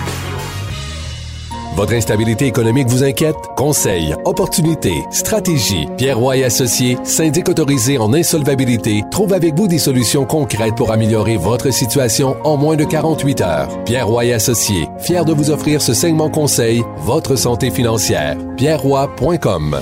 Votre instabilité économique vous inquiète? Conseils, opportunités, stratégies. Pierre Roy et Associés, syndic autorisé en insolvabilité, trouve avec vous des solutions concrètes pour améliorer votre situation en moins de 48 heures. Pierre Roy et Associés, fier de vous offrir ce segment conseil, votre santé financière. pierreroy.com.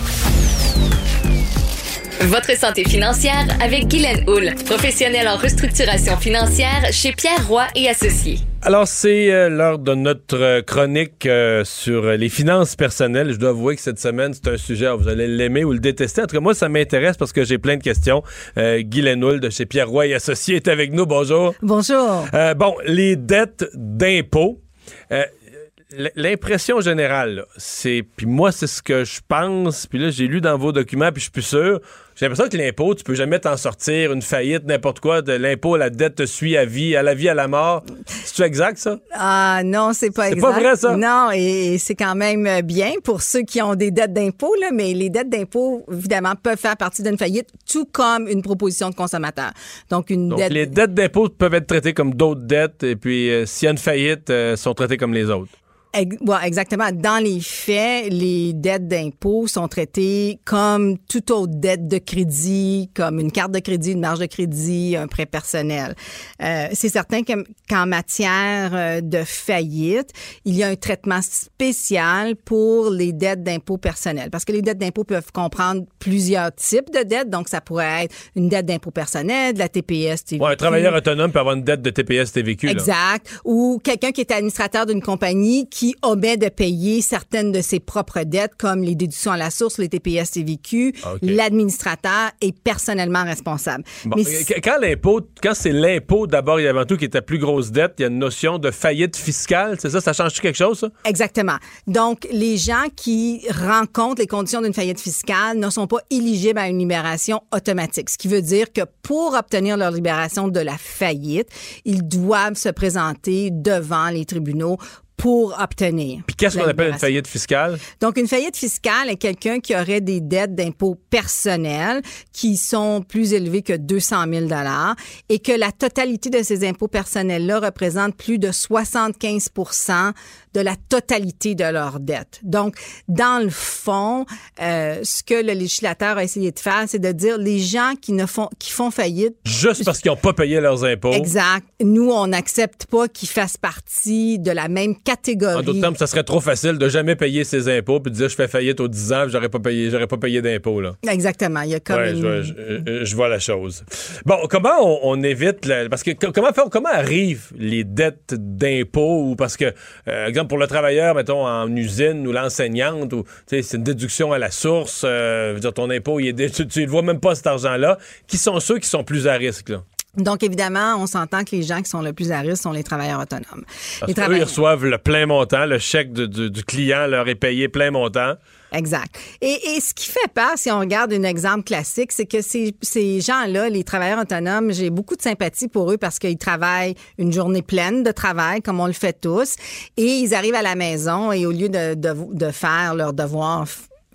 Votre santé financière avec Guylaine Houle, professionnelle en restructuration financière chez Pierre Roy et Associés. Alors, c'est euh, l'heure de notre euh, chronique euh, sur les finances personnelles. Je dois avouer que cette semaine, c'est un sujet, alors, vous allez l'aimer ou le détester. En tout cas, moi, ça m'intéresse parce que j'ai plein de questions. Euh, Guy Lenoul de chez Pierre Roy et Associés est avec nous. Bonjour. Bonjour. Bon, les dettes d'impôt. L- L'impression générale, c'est, puis moi, c'est ce que je pense, puis là, j'ai lu dans vos documents, puis je suis plus sûr. J'ai l'impression que l'impôt, tu peux jamais t'en sortir, une faillite, n'importe quoi, de l'impôt, la dette te suit à vie, à la vie, à la mort. C'est exact, ça? Ah non, c'est pas C'est exact. pas vrai, ça? Non, et, et c'est quand même bien pour ceux qui ont des dettes d'impôt, là, mais les dettes d'impôt, évidemment, peuvent faire partie d'une faillite, tout comme une proposition de consommateur. Donc, une Donc, dette... les dettes d'impôt peuvent être traitées comme d'autres dettes, et puis euh, s'il y a une faillite, euh, sont traitées comme les autres. Exactement. Dans les faits, les dettes d'impôt sont traitées comme toute autre dette de crédit, comme une carte de crédit, une marge de crédit, un prêt personnel. Euh, c'est certain que- qu'en matière euh, de faillite, il y a un traitement spécial pour les dettes d'impôt personnel. Parce que les dettes d'impôt peuvent comprendre plusieurs types de dettes. Donc, ça pourrait être une dette d'impôt personnel, de la TPS, TVQ. Ouais, un travailleur autonome peut avoir une dette de TPS TVQ. là. Exact. Ou quelqu'un qui est administrateur d'une compagnie qui omet de payer certaines de ses propres dettes, comme les déductions à la source, les TPS TVQ. Ah. L'administrateur est personnellement responsable. Bon, Mais euh, quand l'impôt, quand c'est l'impôt d'abord et avant tout qui est ta plus grosse dette, il y a une notion de faillite fiscale, c'est ça? Ça change-tu quelque chose, ça? Exactement. Donc, les gens qui rencontrent les conditions d'une faillite fiscale ne sont pas éligibles à une libération automatique. Ce qui veut dire que pour obtenir leur libération de la faillite, ils doivent se présenter devant les tribunaux pour obtenir. Puis qu'est-ce qu'on appelle une faillite fiscale? Donc, une faillite fiscale est quelqu'un qui aurait des dettes d'impôt personnels qui sont plus élevées que 200 000 et que la totalité de ces impôts personnels-là représente plus de 75 de la totalité de leurs dettes. Donc, dans le fond, euh, ce que le législateur a essayé de faire, c'est de dire les gens qui ne font qui font faillite Juste parce qu'ils n'ont pas payé leurs impôts. Exact. Nous, on n'accepte pas qu'ils fassent partie de la même catégorie. En d'autres termes, ça serait trop facile de jamais payer ses impôts puis de dire je fais faillite aux 10 ans, puis j'aurais pas payé, j'aurais pas payé d'impôts là. Exactement. Il y a comme Ouais, une- je, vois- je- je- je vois la chose. Bon, comment on, on évite la- parce que co- comment faire comment arrivent les dettes d'impôts ou parce que euh, pour le travailleur mettons en usine ou l'enseignante ou c'est une déduction à la source, euh, veux dire ton impôt il est dé- tu, le vois même pas cet argent là. Qui sont ceux qui sont plus à risque là? Donc, évidemment, on s'entend que les gens qui sont le plus à risque sont les travailleurs autonomes. Parce Les qu'eux, ils reçoivent le plein montant, le chèque de- du- du client leur est payé plein montant. Exact. Et, et ce qui fait peur, si on regarde un exemple classique, c'est que ces, ces gens-là, les travailleurs autonomes, j'ai beaucoup de sympathie pour eux parce qu'ils travaillent une journée pleine de travail, comme on le fait tous, et ils arrivent à la maison et au lieu de, de, de faire leur devoir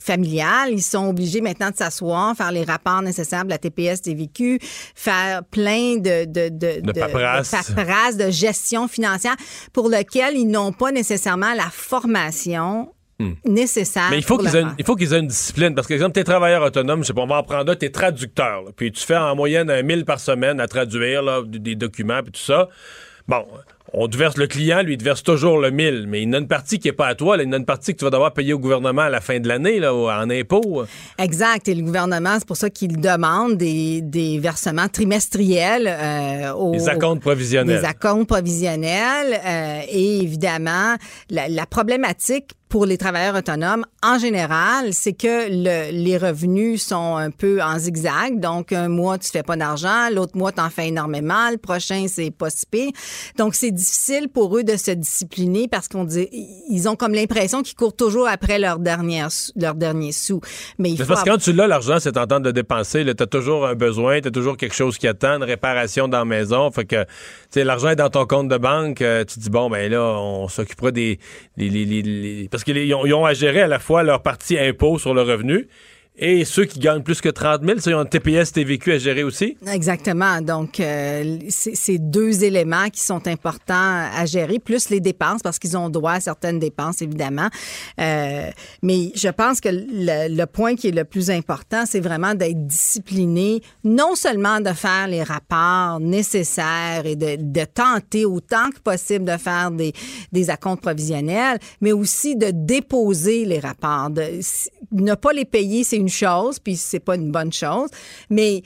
familial, ils sont obligés maintenant de s'asseoir, faire les rapports nécessaires de la TPS des vécus, faire plein de, de, de, De paperasse. de paperasse, de gestion financière pour lequel ils n'ont pas nécessairement la formation nécessaire. Mais il faut qu'ils aient, une- faire. il faut qu'ils aient une discipline. Parce que, exemple, t'es travailleur autonome, je sais pas, on va en prendre un, t'es traducteur. là. puis tu fais en moyenne un 1000 par semaine à traduire là, des des documents puis tout ça. Bon, on te verse le client, lui, il te verse toujours le 1000, mais il y en a une partie qui est pas à toi, là, il y en a une partie que tu vas devoir payer au gouvernement à la fin de l'année, là, en impôts. Exact. Et le gouvernement, c'est pour ça qu'il demande des, des versements trimestriels euh, aux, Les acomptes provisionnels. Des acomptes provisionnels. euh, et évidemment, la, la problématique pour les travailleurs autonomes, en général, c'est que le- les revenus sont un peu en zigzag. Donc, un mois, tu fais pas d'argent, l'autre mois, tu en fais énormément, le prochain, c'est pas si pire. Donc, c'est difficile pour eux de se discipliner parce qu'on dit, ils ont comme l'impression qu'ils courent toujours après leur, dernière, leur dernier sou. Mais il faut parce que avoir- quand tu l'as, l'argent, c'est tentant de le dépenser. Tu as toujours un besoin, tu as toujours quelque chose qui attend, une réparation dans la maison. Fait que, tu sais, l'argent est dans ton compte de banque. euh, tu te dis, bon, ben là, on s'occupera des. les- les- les- les- Parce qu'ils ont, ont à gérer à la fois leur partie impôt sur le revenu et ceux qui gagnent plus que 30 000, ça, ils ont un TPS, TVQ à gérer aussi. Exactement. Donc, euh, c'est deux éléments qui sont importants à gérer, plus les dépenses, parce qu'ils ont droit à certaines dépenses, évidemment. Euh, mais je pense que le, point qui est le plus important, c'est vraiment d'être discipliné, non seulement de faire les rapports nécessaires et de, tenter autant que possible de faire des, des acomptes provisionnels, mais aussi de déposer les rapports. Ne pas les payer, c'est une chose, puis c'est pas une bonne chose, mais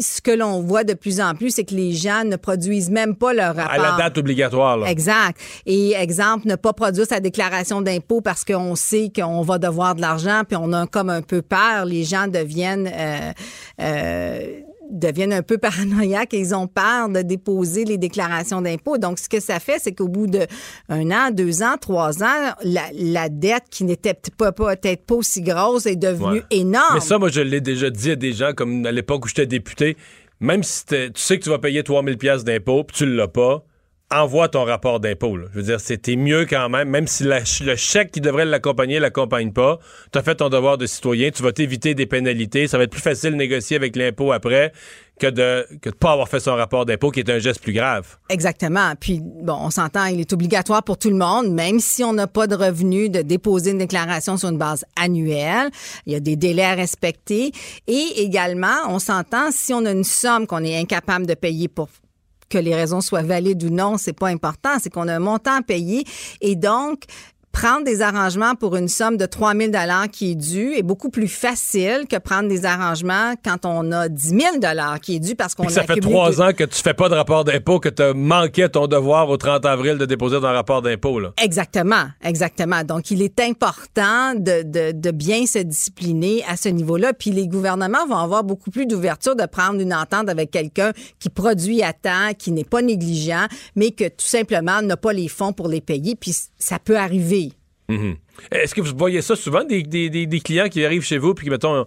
ce que l'on voit de plus en plus, c'est que les gens ne produisent même pas leur rapport. À la date obligatoire. Là. Exact. Et exemple, ne pas produire sa déclaration d'impôt parce qu'on sait qu'on va devoir de l'argent, puis on a comme un peu peur. Les gens deviennent euh, euh, deviennent un peu paranoïaques et ils ont peur de déposer les déclarations d'impôt. Donc, ce que ça fait, c'est qu'au bout de un an, deux ans, trois ans, la, la dette qui n'était peut-être pas, pas- peut-être pas aussi grosse est devenue Ouais. énorme. Mais ça, moi, je l'ai déjà dit à des gens, comme à l'époque où j'étais député, même si tu sais que tu vas payer 3000 pièces d'impôt, puis tu l'as pas, envoie ton rapport d'impôt. Je veux dire, c'était mieux quand même, même si le chèque qui devrait l'accompagner l'accompagne pas, tu as fait ton devoir de citoyen, tu vas t'éviter des pénalités, ça va être plus facile de négocier avec l'impôt après que de de pas avoir fait son rapport d'impôt, qui est un geste plus grave. Exactement. Puis, bon, on s'entend, il est obligatoire pour tout le monde, même si on n'a pas de revenus, de déposer une déclaration sur une base annuelle. Il y a des délais à respecter. Et également, on s'entend, si on a une somme qu'on est incapable de payer pour que les raisons soient valides ou non, c'est pas important. C'est qu'on a un montant à payer. Et donc, prendre des arrangements pour une somme de 3000 dollars qui est due est beaucoup plus facile que prendre des arrangements quand on a 10 000 dollars qui est dû parce qu'on que ça a fait trois ans que tu fais pas de rapport d'impôt, que tu manqué ton devoir au 30 avril de déposer ton rapport d'impôt. Exactement, exactement. Donc, il est important de, de, de bien se discipliner à ce niveau-là. Puis les gouvernements vont avoir beaucoup plus d'ouverture de prendre une entente avec quelqu'un qui produit à temps, qui n'est pas négligent, mais que tout simplement n'a pas les fonds pour les payer. Puis ça peut arriver. Mhm. Est-ce que vous voyez ça souvent, des, des- des- clients qui arrivent chez vous puis qui, mettons,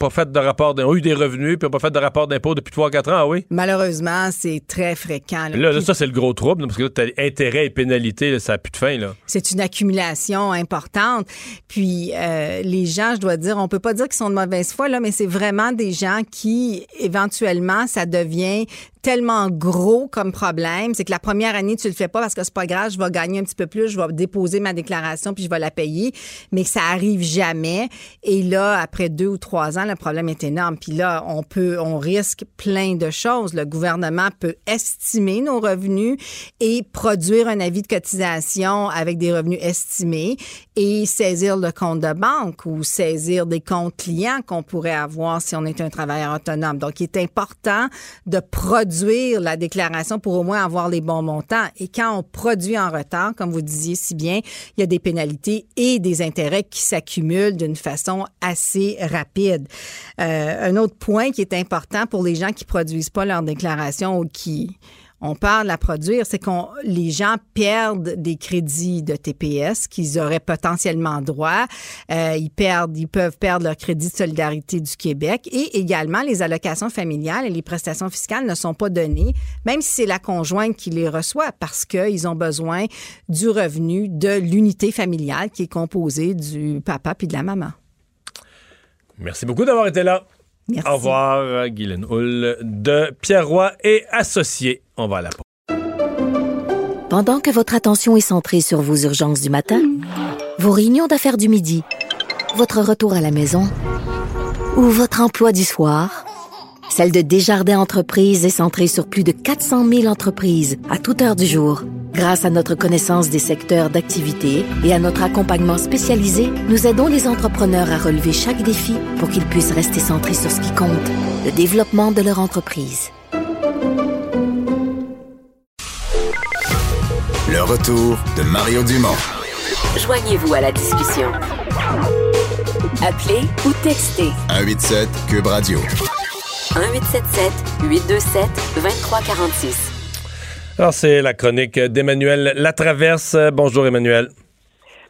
pas fait de rapport d'impôt, ont eu des revenus puis n'ont pas fait de rapport d'impôt depuis 3-4 ans, ah oui? Malheureusement, c'est très fréquent. là. Là, ça, c'est le gros trouble, parce que là, t'as intérêt et pénalité, là, ça n'a plus de fin, là. c'est une accumulation importante. Puis euh, les gens, je dois dire, on peut pas dire qu'ils sont de mauvaise foi là, mais c'est vraiment des gens qui éventuellement ça devient tellement gros comme problème, c'est que la première année tu le fais pas parce que c'est pas grave, je vais gagner un petit peu plus, je vais déposer ma déclaration puis je vais la payer, mais ça arrive jamais. Et là, après deux ou trois ans, le problème est énorme. Puis là, on peut, on risque plein de choses. Le gouvernement peut estimer nos revenus et produire un avis de cotisation avec des revenus estimés et saisir le compte de banque ou saisir des comptes clients qu'on pourrait avoir si on est un travailleur autonome. Donc, il est important de produire la déclaration pour au moins avoir les bons montants. Et quand on produit en retard, comme vous disiez si bien, il y a des pénalités et des intérêts qui s'accumulent d'une façon assez rapide. Euh, un autre point qui est important pour les gens qui produisent pas leur déclaration ou qui on parle la produire, c'est qu'on les gens perdent des crédits de TPS qu'ils auraient potentiellement droit. Euh, ils ils peuvent perdre leur crédit de solidarité du Québec et également les allocations familiales et les prestations fiscales ne sont pas données, même si c'est la conjointe qui les reçoit, parce qu'ils ont besoin du revenu de l'unité familiale qui est composée du papa puis de la maman. Merci beaucoup d'avoir été là. Merci. Au revoir, Guylaine Hull de Pierre Roy et Associés. On va à la pause. Pendant que votre attention est centrée sur vos urgences du matin, vos réunions d'affaires du midi, votre retour à la maison ou votre emploi du soir, celle de Desjardins Entreprises est centrée sur plus de 400 000 entreprises à toute heure du jour. Grâce à notre connaissance des secteurs d'activité et à notre accompagnement spécialisé, nous aidons les entrepreneurs à relever chaque défi pour qu'ils puissent rester centrés sur ce qui compte, le développement de leur entreprise. Le retour de Mario Dumont. Joignez-vous à la discussion. Appelez ou textez 187 Cube Radio. 1877 827 2346. Alors, c'est la chronique d'Emmanuel Latraverse. Bonjour, Emmanuel.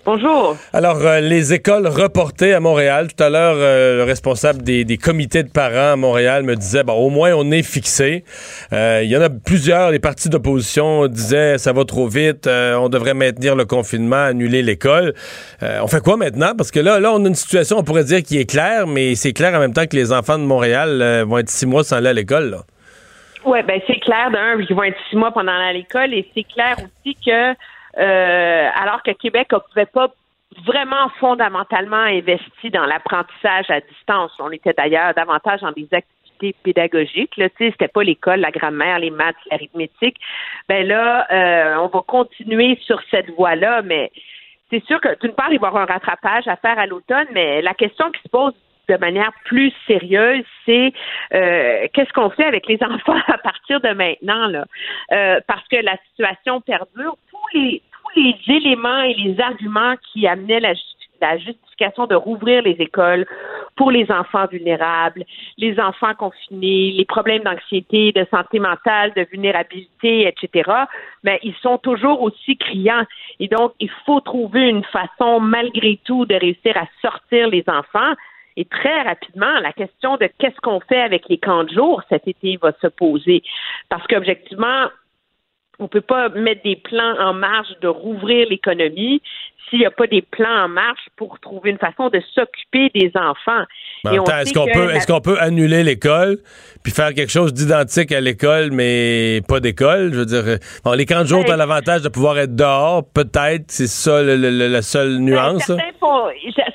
Bonjour. Alors, euh, les écoles reportées à Montréal. Tout à l'heure, euh, le responsable des, des, comités de parents à Montréal me disait, bon, au moins, on est fixé. Euh, il y en a plusieurs, les partis d'opposition disaient, ça va trop vite, on devrait maintenir le confinement, annuler l'école. on fait quoi maintenant? Parce que là, là, on a une situation, on pourrait dire, qui est claire, mais c'est clair en même temps que les enfants de Montréal vont être six mois sans aller à l'école. Oui, ben c'est clair d'un, qu'ils vont être six mois pendant l'école, et c'est clair aussi que euh, alors que Québec ne pouvait pas vraiment fondamentalement investi dans l'apprentissage à distance. On était d'ailleurs davantage dans des activités pédagogiques. Là, c'était pas l'école, la grammaire, les maths, l'arithmétique. Ben là, euh, on va continuer sur cette voie-là, mais c'est sûr que d'une part, il va y avoir un rattrapage à faire à l'automne, mais la question qui se pose de manière plus sérieuse, c'est euh, qu'est-ce qu'on fait avec les enfants à partir de maintenant, là, euh, parce que la situation perdure. Tous les tous les éléments et les arguments qui amenaient la, la justification de rouvrir les écoles pour les enfants vulnérables, les enfants confinés, les problèmes d'anxiété, de santé mentale, de vulnérabilité, etc., mais ils sont toujours aussi criants. Et donc, il faut trouver une façon, malgré tout, de réussir à sortir les enfants. Et très rapidement, la question de qu'est-ce qu'on fait avec les camps de jour cet été va se poser. Parce qu'objectivement, on ne peut pas mettre des plans en marche de rouvrir l'économie s'il n'y a pas des plans en marche pour trouver une façon de s'occuper des enfants. est-ce qu'on peut, peut annuler l'école puis faire quelque chose d'identique à l'école, mais pas d'école? Je veux dire, bon, les camps de jour ont l'avantage de pouvoir être dehors, peut-être, c'est ça la seule ben, nuance. ça,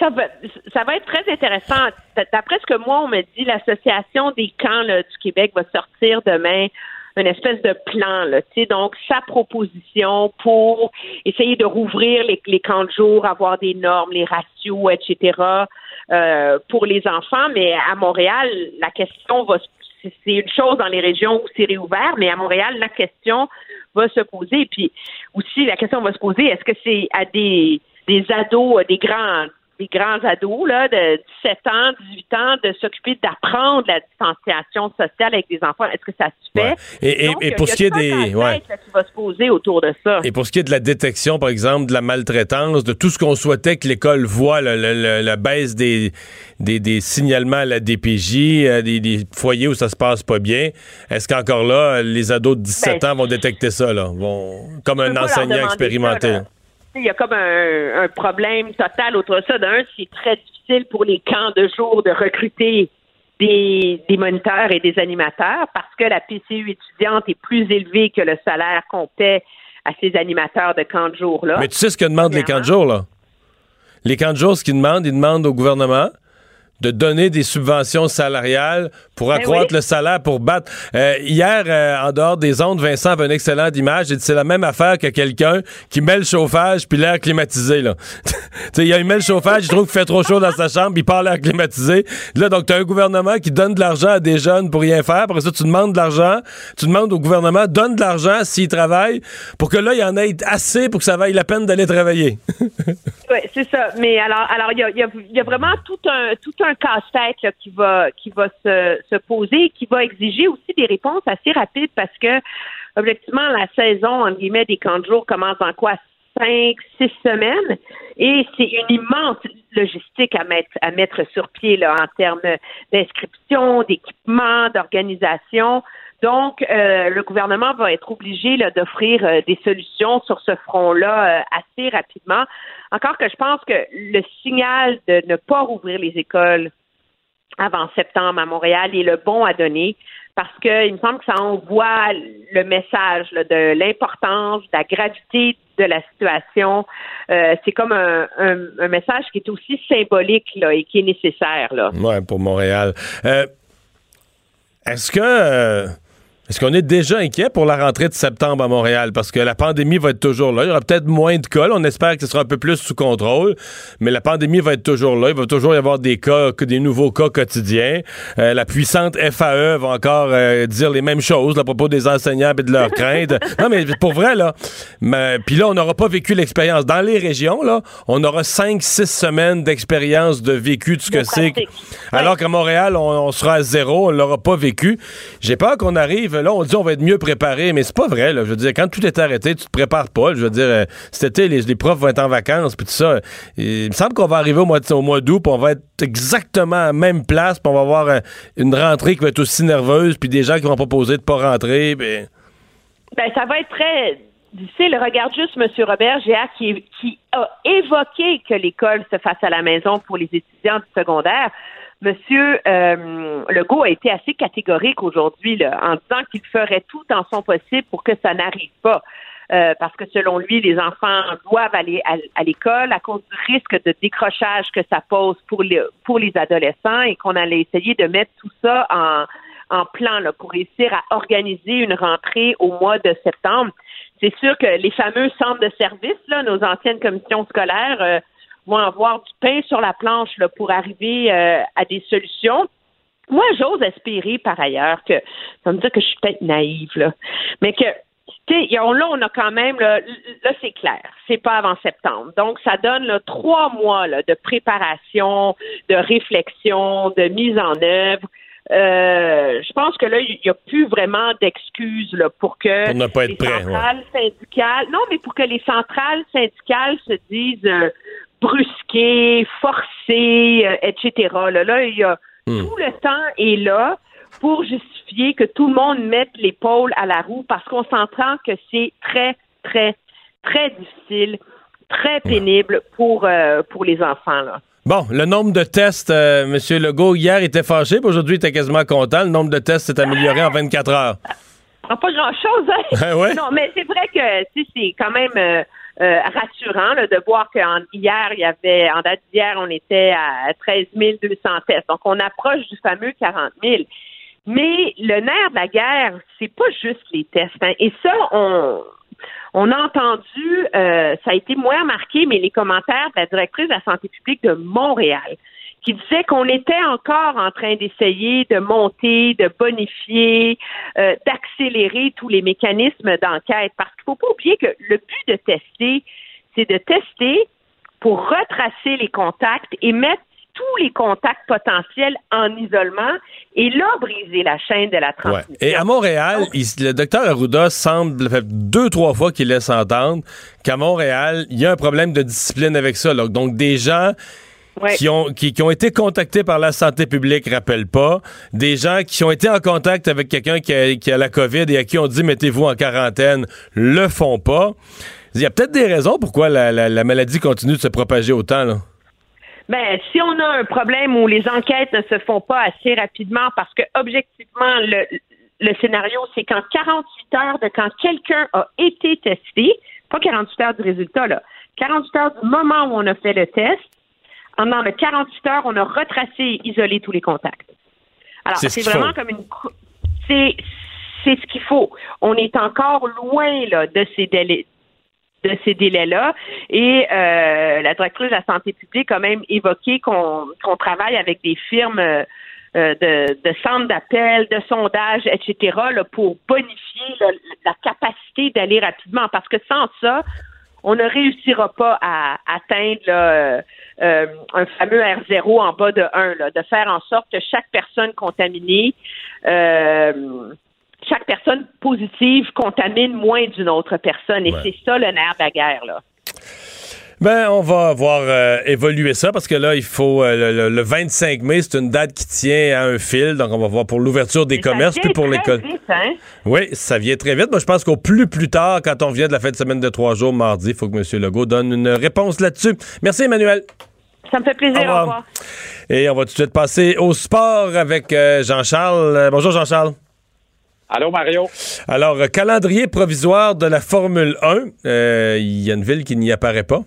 va, ça, va, être très intéressant. D'après ce que moi, on me dit, l'Association des camps du Québec va sortir demain une espèce de plan, là, tu sais, donc sa proposition pour essayer de rouvrir les, les camps de jour, avoir des normes, les ratios, etc. Euh, pour les enfants, mais à Montréal, la question va c'est une chose dans les régions où c'est réouvert, mais à Montréal, la question va se poser. Puis aussi, la question va se poser, est-ce que c'est à des, des ados, des grands des grands ados là, de 17 ans, 18 ans, de s'occuper d'apprendre la distanciation sociale avec des enfants. Est-ce que ça se fait? Et, et, pour ce qui est des... Ouais. qui va se poser autour de ça. Et pour ce qui est de la détection, par exemple, de la maltraitance, de tout ce qu'on souhaitait que l'école voit, la baisse des, des, des, signalements à la DPJ, euh, des, des, foyers où ça se passe pas bien, est-ce qu'encore là, les ados de 17 ben, ans vont détecter ça, là? Vont, comme un enseignant expérimenté? Il y a comme un, problème total autour de ça. D'un, c'est très difficile pour les camps de jour de recruter des, moniteurs et des animateurs parce que la PCU étudiante est plus élevée que le salaire qu'on paie à ces animateurs de camps de jour-là. Mais tu sais ce que demandent les camps de jour, là? Les camps de jour, ce qu'ils demandent, ils demandent au gouvernement de donner des subventions salariales pour ben accroître le salaire, pour battre. Euh, hier, euh, en dehors des ondes, Vincent avait une excellente image. Il dit c'est la même affaire que quelqu'un qui met le chauffage puis l'air climatisé. Là. il met le chauffage, il trouve qu'il fait trop chaud dans sa chambre, il parle l'air climatisé. Là, donc, tu as un gouvernement qui donne de l'argent à des jeunes pour rien faire. Après ça, tu demandes de l'argent. Tu demandes au gouvernement, donne de l'argent s'il travaille pour que là, il y en ait assez pour que ça vaille la peine d'aller travailler. oui, c'est ça. Mais alors, alors il y a, y a, vraiment tout un, tout un un casse-tête qui va qui va se, se poser, qui va exiger aussi des réponses assez rapides parce que objectivement la saison en guillemets des camps de jour commence en quoi? Cinq, six semaines et c'est une immense logistique à mettre à mettre sur pied là en termes d'inscription, d'équipement, d'organisation. Donc, euh, le gouvernement va être obligé d'offrir euh, des solutions sur ce front-là euh, assez rapidement. Encore que je pense que le signal de ne pas rouvrir les écoles avant septembre à Montréal est le bon à donner parce que il me semble que ça envoie le message de l'importance, de la gravité de la situation. C'est comme un, message qui est aussi symbolique et qui est nécessaire. Là. Ouais, pour Montréal. Est-ce que est-ce qu'on est déjà inquiet pour la rentrée de septembre à Montréal? Parce que la pandémie va être toujours là. Il y aura peut-être moins de cas. là. On espère que ce sera un peu plus sous contrôle. Mais la pandémie va être toujours là. Il va toujours y avoir des cas, des nouveaux cas quotidiens. Euh, la puissante FAE va encore euh, dire les mêmes choses là, à propos des enseignants et de leurs craintes. Non, mais pour vrai, là. Mais- Puis là, on n'aura pas vécu l'expérience. Dans les régions, là, on aura 5-6 semaines d'expérience de vécu de ce que c'est. Alors qu'à Montréal, on, on sera à zéro, on l'aura pas vécu. J'ai peur qu'on arrive, là, on dit on va être mieux préparé, mais c'est pas vrai. Je veux dire, quand tout est arrêté, tu te prépares pas. Je veux dire, euh, cet été, les, profs vont être en vacances, puis tout ça. Il me semble qu'on va arriver au mois, au mois d'août, puis on va être exactement à la même place, puis on va avoir euh, une rentrée qui va être aussi nerveuse, puis des gens qui vont proposer de pas rentrer, puis... Ben, ça va être très difficile. Regarde juste M. Robert Géa qui, qui a évoqué que l'école se fasse à la maison pour les étudiants du secondaire. Monsieur euh, Legault a été assez catégorique aujourd'hui en disant qu'il ferait tout en son possible pour que ça n'arrive pas. Euh, parce que selon lui, les enfants doivent aller à, à l'école à cause du risque de décrochage que ça pose pour les, pour les adolescents et qu'on allait essayer de mettre tout ça en, en plan là, pour réussir à organiser une rentrée au mois de septembre. C'est sûr que les fameux centres de service, là, nos anciennes commissions scolaires, euh, vont avoir du pain sur la planche là, pour arriver euh, à des solutions. Moi, j'ose espérer par ailleurs que, ça me dire que je suis peut-être naïve, là, mais que tu sais, y a- là, on a quand même, là, là, c'est clair, c'est pas avant septembre. Donc, ça donne là, trois mois là, de préparation, de réflexion, de mise en œuvre. Euh, je pense que là, il n'y a plus vraiment d'excuses pour que Pour ne pas être les prêt, centrales syndicales, non, mais pour que les centrales syndicales se disent euh, brusquées, forcées, euh, etc. Là, là, il y a tout le temps est là pour justifier que tout le monde mette l'épaule à la roue parce qu'on s'entend que c'est très, très, très difficile, très pénible pour, euh, pour les enfants. Là. Bon, le nombre de tests, euh, M. Legault, hier, était fâché, puis aujourd'hui, il était quasiment content. Le nombre de tests s'est amélioré en 24 heures. Ah, Pas grand-chose, hein? Ouais? Non, mais c'est vrai que c'est quand même euh, euh, rassurant là, de voir qu'en hier, il y avait, en date d'hier, on était à 13 200 tests. Donc, on approche du fameux 40 000. Mais le nerf de la guerre, c'est pas juste les tests. hein. Et ça, on, a entendu, euh, ça a été moins remarqué, mais les commentaires de la directrice de la santé publique de Montréal, qui disait qu'on était encore en train d'essayer de monter, de bonifier, euh, d'accélérer tous les mécanismes d'enquête. Parce qu'il faut pas oublier que le but de tester, c'est de tester pour retracer les contacts et mettre tous les contacts potentiels en isolement et là briser la chaîne de la Ouais. transmission. Et à Montréal, il- le docteur Arruda semble, fait deux, trois fois qu'il laisse entendre qu'à Montréal, il y a un problème de discipline avec ça. là. Donc, des gens qui, ont, qui, qui ont été contactés par la santé publique rappellent pas. Des gens qui ont été en contact avec quelqu'un qui a, qui a la COVID et à qui on dit mettez-vous en quarantaine, le font pas. Il y a peut-être des raisons pourquoi la, la- la maladie continue de se propager autant. Là. Ben, si on a un problème où les enquêtes ne se font pas assez rapidement, parce que objectivement, le, le scénario, c'est qu'en 48 heures de quand quelqu'un a été testé, pas 48 heures du résultat, là, 48 heures du moment où on a fait le test, en le 48 heures, on a retracé et isolé tous les contacts. Alors, C'est ce vraiment faut. comme une... C'est c'est ce qu'il faut. On est encore loin là, de ces délais de ces délais-là. Et euh, la directrice de la santé publique a même évoqué qu'on qu'on travaille avec des firmes euh, euh, de, de centres d'appel, de sondage, etc., là, pour bonifier là, la capacité d'aller rapidement. Parce que sans ça, on ne réussira pas à atteindre là, euh, euh, un fameux R0 en bas de 1, là, de faire en sorte que chaque personne contaminée euh, chaque personne positive contamine moins d'une autre personne. Et c'est ça le nerf de la guerre, là. Ben, on va voir euh, évoluer ça parce que là, il faut euh, le, le- le 25 mai, c'est une date qui tient à un fil, donc on va voir pour l'ouverture des commerces Ça puis vient pour très l'école. vite, hein? Oui, ça vient très vite. Moi, je pense qu'au plus plus tard, quand on vient de la fin de semaine de trois jours, mardi, il faut que M. Legault donne une réponse là-dessus. Merci, Emmanuel. Ça me fait plaisir. Au Au revoir. Et on va tout de suite passer au sport avec euh, Jean-Charles. Euh, bonjour, Jean-Charles. Allô, Mario? Alors, euh, calendrier provisoire de la Formule 1. Euh, Il y a une ville qui n'y apparaît pas.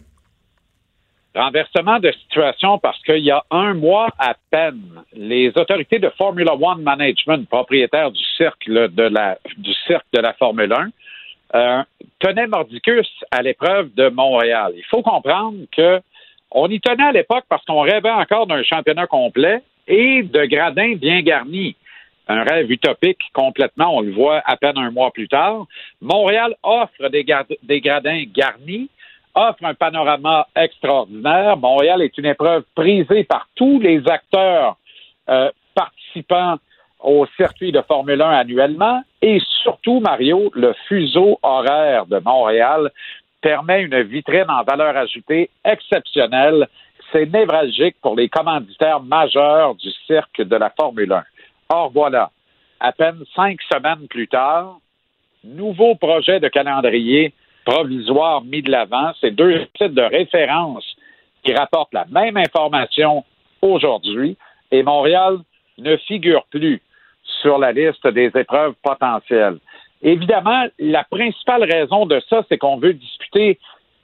Renversement de situation parce qu'il y a un mois à peine, les autorités de Formula One Management, propriétaires du cercle de la, du cercle de la Formule 1, euh, tenaient Mordicus à l'épreuve de Montréal. Il faut comprendre que on y tenait à l'époque parce qu'on rêvait encore d'un championnat complet et de gradins bien garnis. Un rêve utopique complètement, on le voit à peine un mois plus tard. Montréal offre des gradins garnis, offre un panorama extraordinaire. Montréal est une épreuve prisée par tous les acteurs euh, participants au circuit de Formule 1 annuellement et surtout, Mario, le fuseau horaire de Montréal permet une vitrine en valeur ajoutée exceptionnelle. C'est névralgique pour les commanditaires majeurs du cirque de la Formule 1. Or, voilà, à peine cinq semaines plus tard, nouveau projet de calendrier provisoire mis de l'avant. C'est deux sites de référence qui rapportent la même information aujourd'hui et Montréal ne figure plus sur la liste des épreuves potentielles. Évidemment, la principale raison de ça, c'est qu'on veut disputer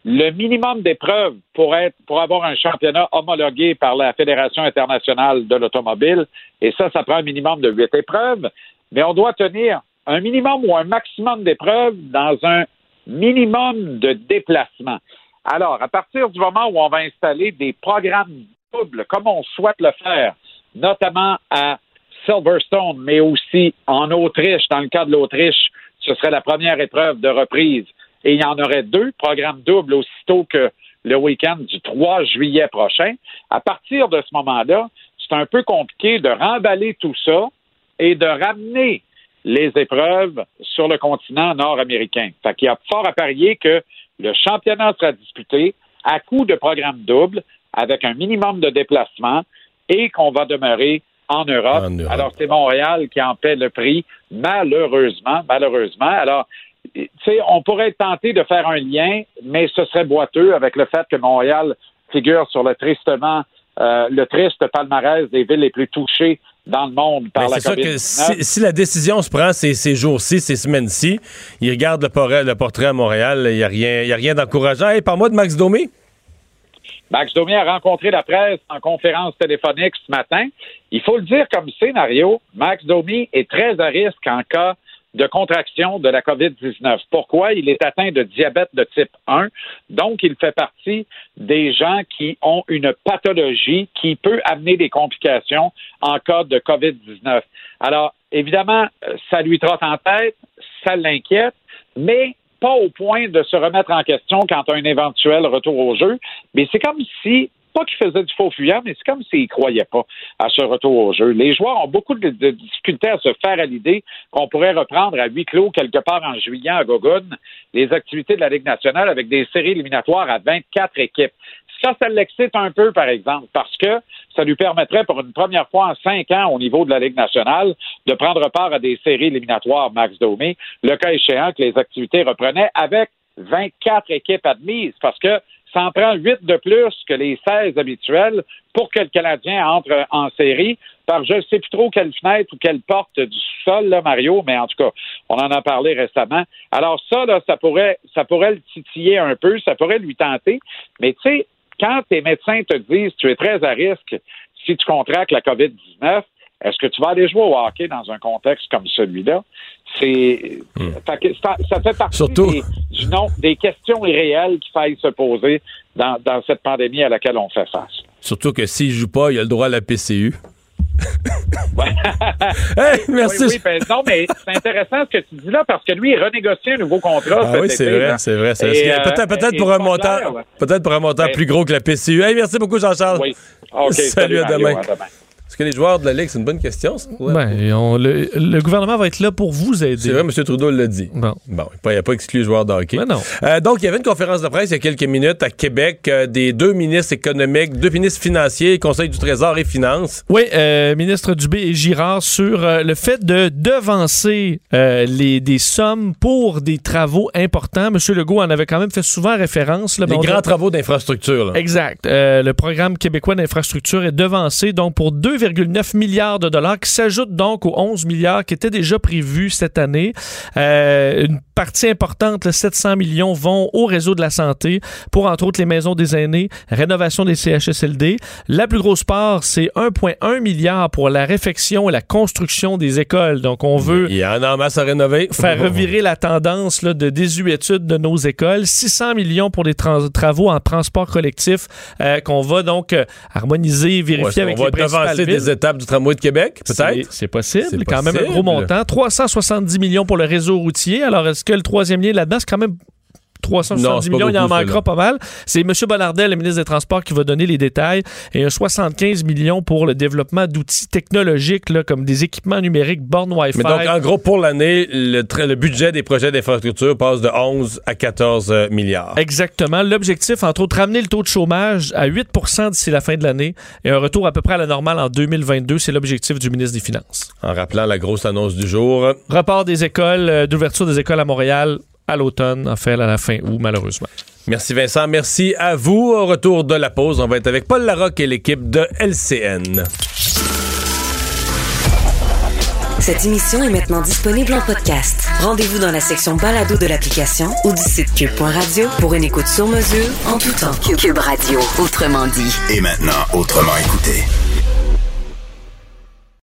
le minimum d'épreuves pour être pour avoir un championnat homologué par la Fédération internationale de l'automobile. Et ça, ça prend un minimum de huit épreuves. Mais on doit tenir un minimum ou un maximum d'épreuves dans un minimum de déplacement. Alors, à partir du moment où on va installer des programmes doubles, comme on souhaite le faire, notamment à Silverstone, mais aussi en Autriche, dans le cas de l'Autriche, ce serait la première épreuve de reprise. Et il y en aurait deux programmes doubles aussitôt que le week-end du 3 juillet prochain. À partir de ce moment-là, c'est un peu compliqué de remballer tout ça et de ramener les épreuves sur le continent nord-américain. Fait qu'il y a fort à parier que le championnat sera disputé à coup de programme double avec un minimum de déplacement et qu'on va demeurer en Europe. Alors, c'est Montréal qui en paie le prix, malheureusement, malheureusement. Alors, tu sais, on pourrait être tenté de faire un lien, mais ce serait boiteux avec le fait que Montréal figure sur le tristement, euh, le triste palmarès des villes les plus touchées dans le monde par Ben, la c'est sûr que COVID-19. si, si la décision se prend ces, ces jours-ci, ces semaines-ci, ils regardent le, portrait- le portrait à Montréal, il n'y a rien, il y a rien d'encourageant. Hey, Parle-moi de Max Domi. Max Domi a rencontré la presse en conférence téléphonique ce matin. Il faut le dire comme scénario, Max Domi est très à risque en cas de contraction de la COVID-19. Pourquoi? Il est atteint de diabète de type 1, donc il fait partie des gens qui ont une pathologie qui peut amener des complications en cas de COVID-19. Alors, évidemment, ça lui trotte en tête, ça l'inquiète, mais pas au point de se remettre en question quant à un éventuel retour au jeu. Mais c'est comme si, pas qu'il faisait du faux fuyant, mais c'est comme s'il ne croyait pas à ce retour au jeu. Les joueurs ont beaucoup de, difficultés à se faire à l'idée qu'on pourrait reprendre à huis clos quelque part en juillet à Gogun les activités de la Ligue nationale avec des séries éliminatoires à 24 équipes. Ça, ça l'excite un peu, par exemple, parce que ça lui permettrait pour une première fois en cinq ans au niveau de la Ligue nationale de prendre part à des séries éliminatoires, Max Domi, le cas échéant que les activités reprenaient avec 24 équipes admises, parce que ça en prend 8 de plus que les 16 habituels pour que le Canadien entre en série par je ne sais plus trop quelle fenêtre ou quelle porte du sol, là, Mario, mais en tout cas, on en a parlé récemment. Alors ça, là, ça pourrait, ça pourrait le titiller un peu, ça pourrait lui tenter, mais tu sais, quand tes médecins te disent tu es très à risque si tu contractes la COVID-19, est-ce que tu vas aller jouer au hockey dans un contexte comme celui-là? C'est, que ça, ça fait partie des, du nom, des questions irréelles qu'il faille se poser dans, dans cette pandémie à laquelle on fait face. Surtout que s'il joue pas, il a le droit à la PCU. Hey, merci. Oui, oui, ben, non, mais c'est intéressant ce que tu dis là parce que lui, il renégocie un nouveau contrat. Ah oui, c'est vrai, c'est vrai. euh, Peut-être et pour un montant, peut-être pour un montant Mais- plus gros que la PCU. Hey, merci beaucoup, Jean-Charles. Oui. Salut, salut, à Mario, demain. à demain. Est-ce que les joueurs de la Ligue, c'est une bonne question? Ouais. Ben, on- le, le gouvernement va être là pour vous aider. C'est vrai, M. Trudeau l'a dit. Bon. Bon, il n'a pas exclu les joueurs de hockey. Ben non. Euh, donc, il y avait une conférence de presse il y a quelques minutes à Québec euh, des deux ministres économiques, deux ministres financiers, Conseil du Trésor et Finances. Oui, euh, ministre Dubé et Girard sur le fait de devancer les, des sommes pour des travaux importants. Monsieur Legault en avait quand même fait souvent référence. Là, Les grands a- travaux d'infrastructure. Exact. Le programme québécois d'infrastructure est devancé donc pour 2,5 3,9 milliards de dollars qui s'ajoutent donc aux 11 milliards qui étaient déjà prévus cette année. Euh, une partie importante, 700 millions, vont au réseau de la santé pour, entre autres, les maisons des aînés, rénovation des CHSLD. La plus grosse part, c'est 1,1 milliard pour la réfection et la construction des écoles. Donc, on veut... Il y en a en masse à rénover. Faire revirer la tendance là, de désuétude de nos écoles. 600 millions pour des travaux en transport collectif euh, qu'on va donc euh, harmoniser, vérifier avec on les va devancer des étapes du tramway de Québec, peut-être? C'est possible. C'est quand même un gros montant. 370 millions pour le réseau routier. Alors, est-ce que le troisième lien là-dedans, c'est quand même 370 millions, il en manquera pas mal. C'est M. Bonardel, le ministre des Transports, qui va donner les détails. Et un 75 millions pour le développement d'outils technologiques, là, comme des équipements numériques, bornes Wi-Fi. Mais donc, en gros, pour l'année, le, le, budget des projets d'infrastructure passe de 11 à 14 euh, milliards. Exactement. L'objectif, entre autres, ramener le taux de chômage à 8% d'ici la fin de l'année et un retour à peu près à la normale en 2022. C'est l'objectif du ministre des Finances. En rappelant la grosse annonce du jour. Report des écoles, euh, d'ouverture des écoles à Montréal à l'automne, en fait, à la fin août, malheureusement. Merci Vincent, merci à vous. Au retour de la pause, on va être avec Paul Larocque et l'équipe de LCN. Cette émission est maintenant disponible en podcast. Rendez-vous dans la section balado de l'application ou du site cube.radio pour une écoute sur mesure en tout temps. Cube Radio, autrement dit. Et maintenant, autrement écouté.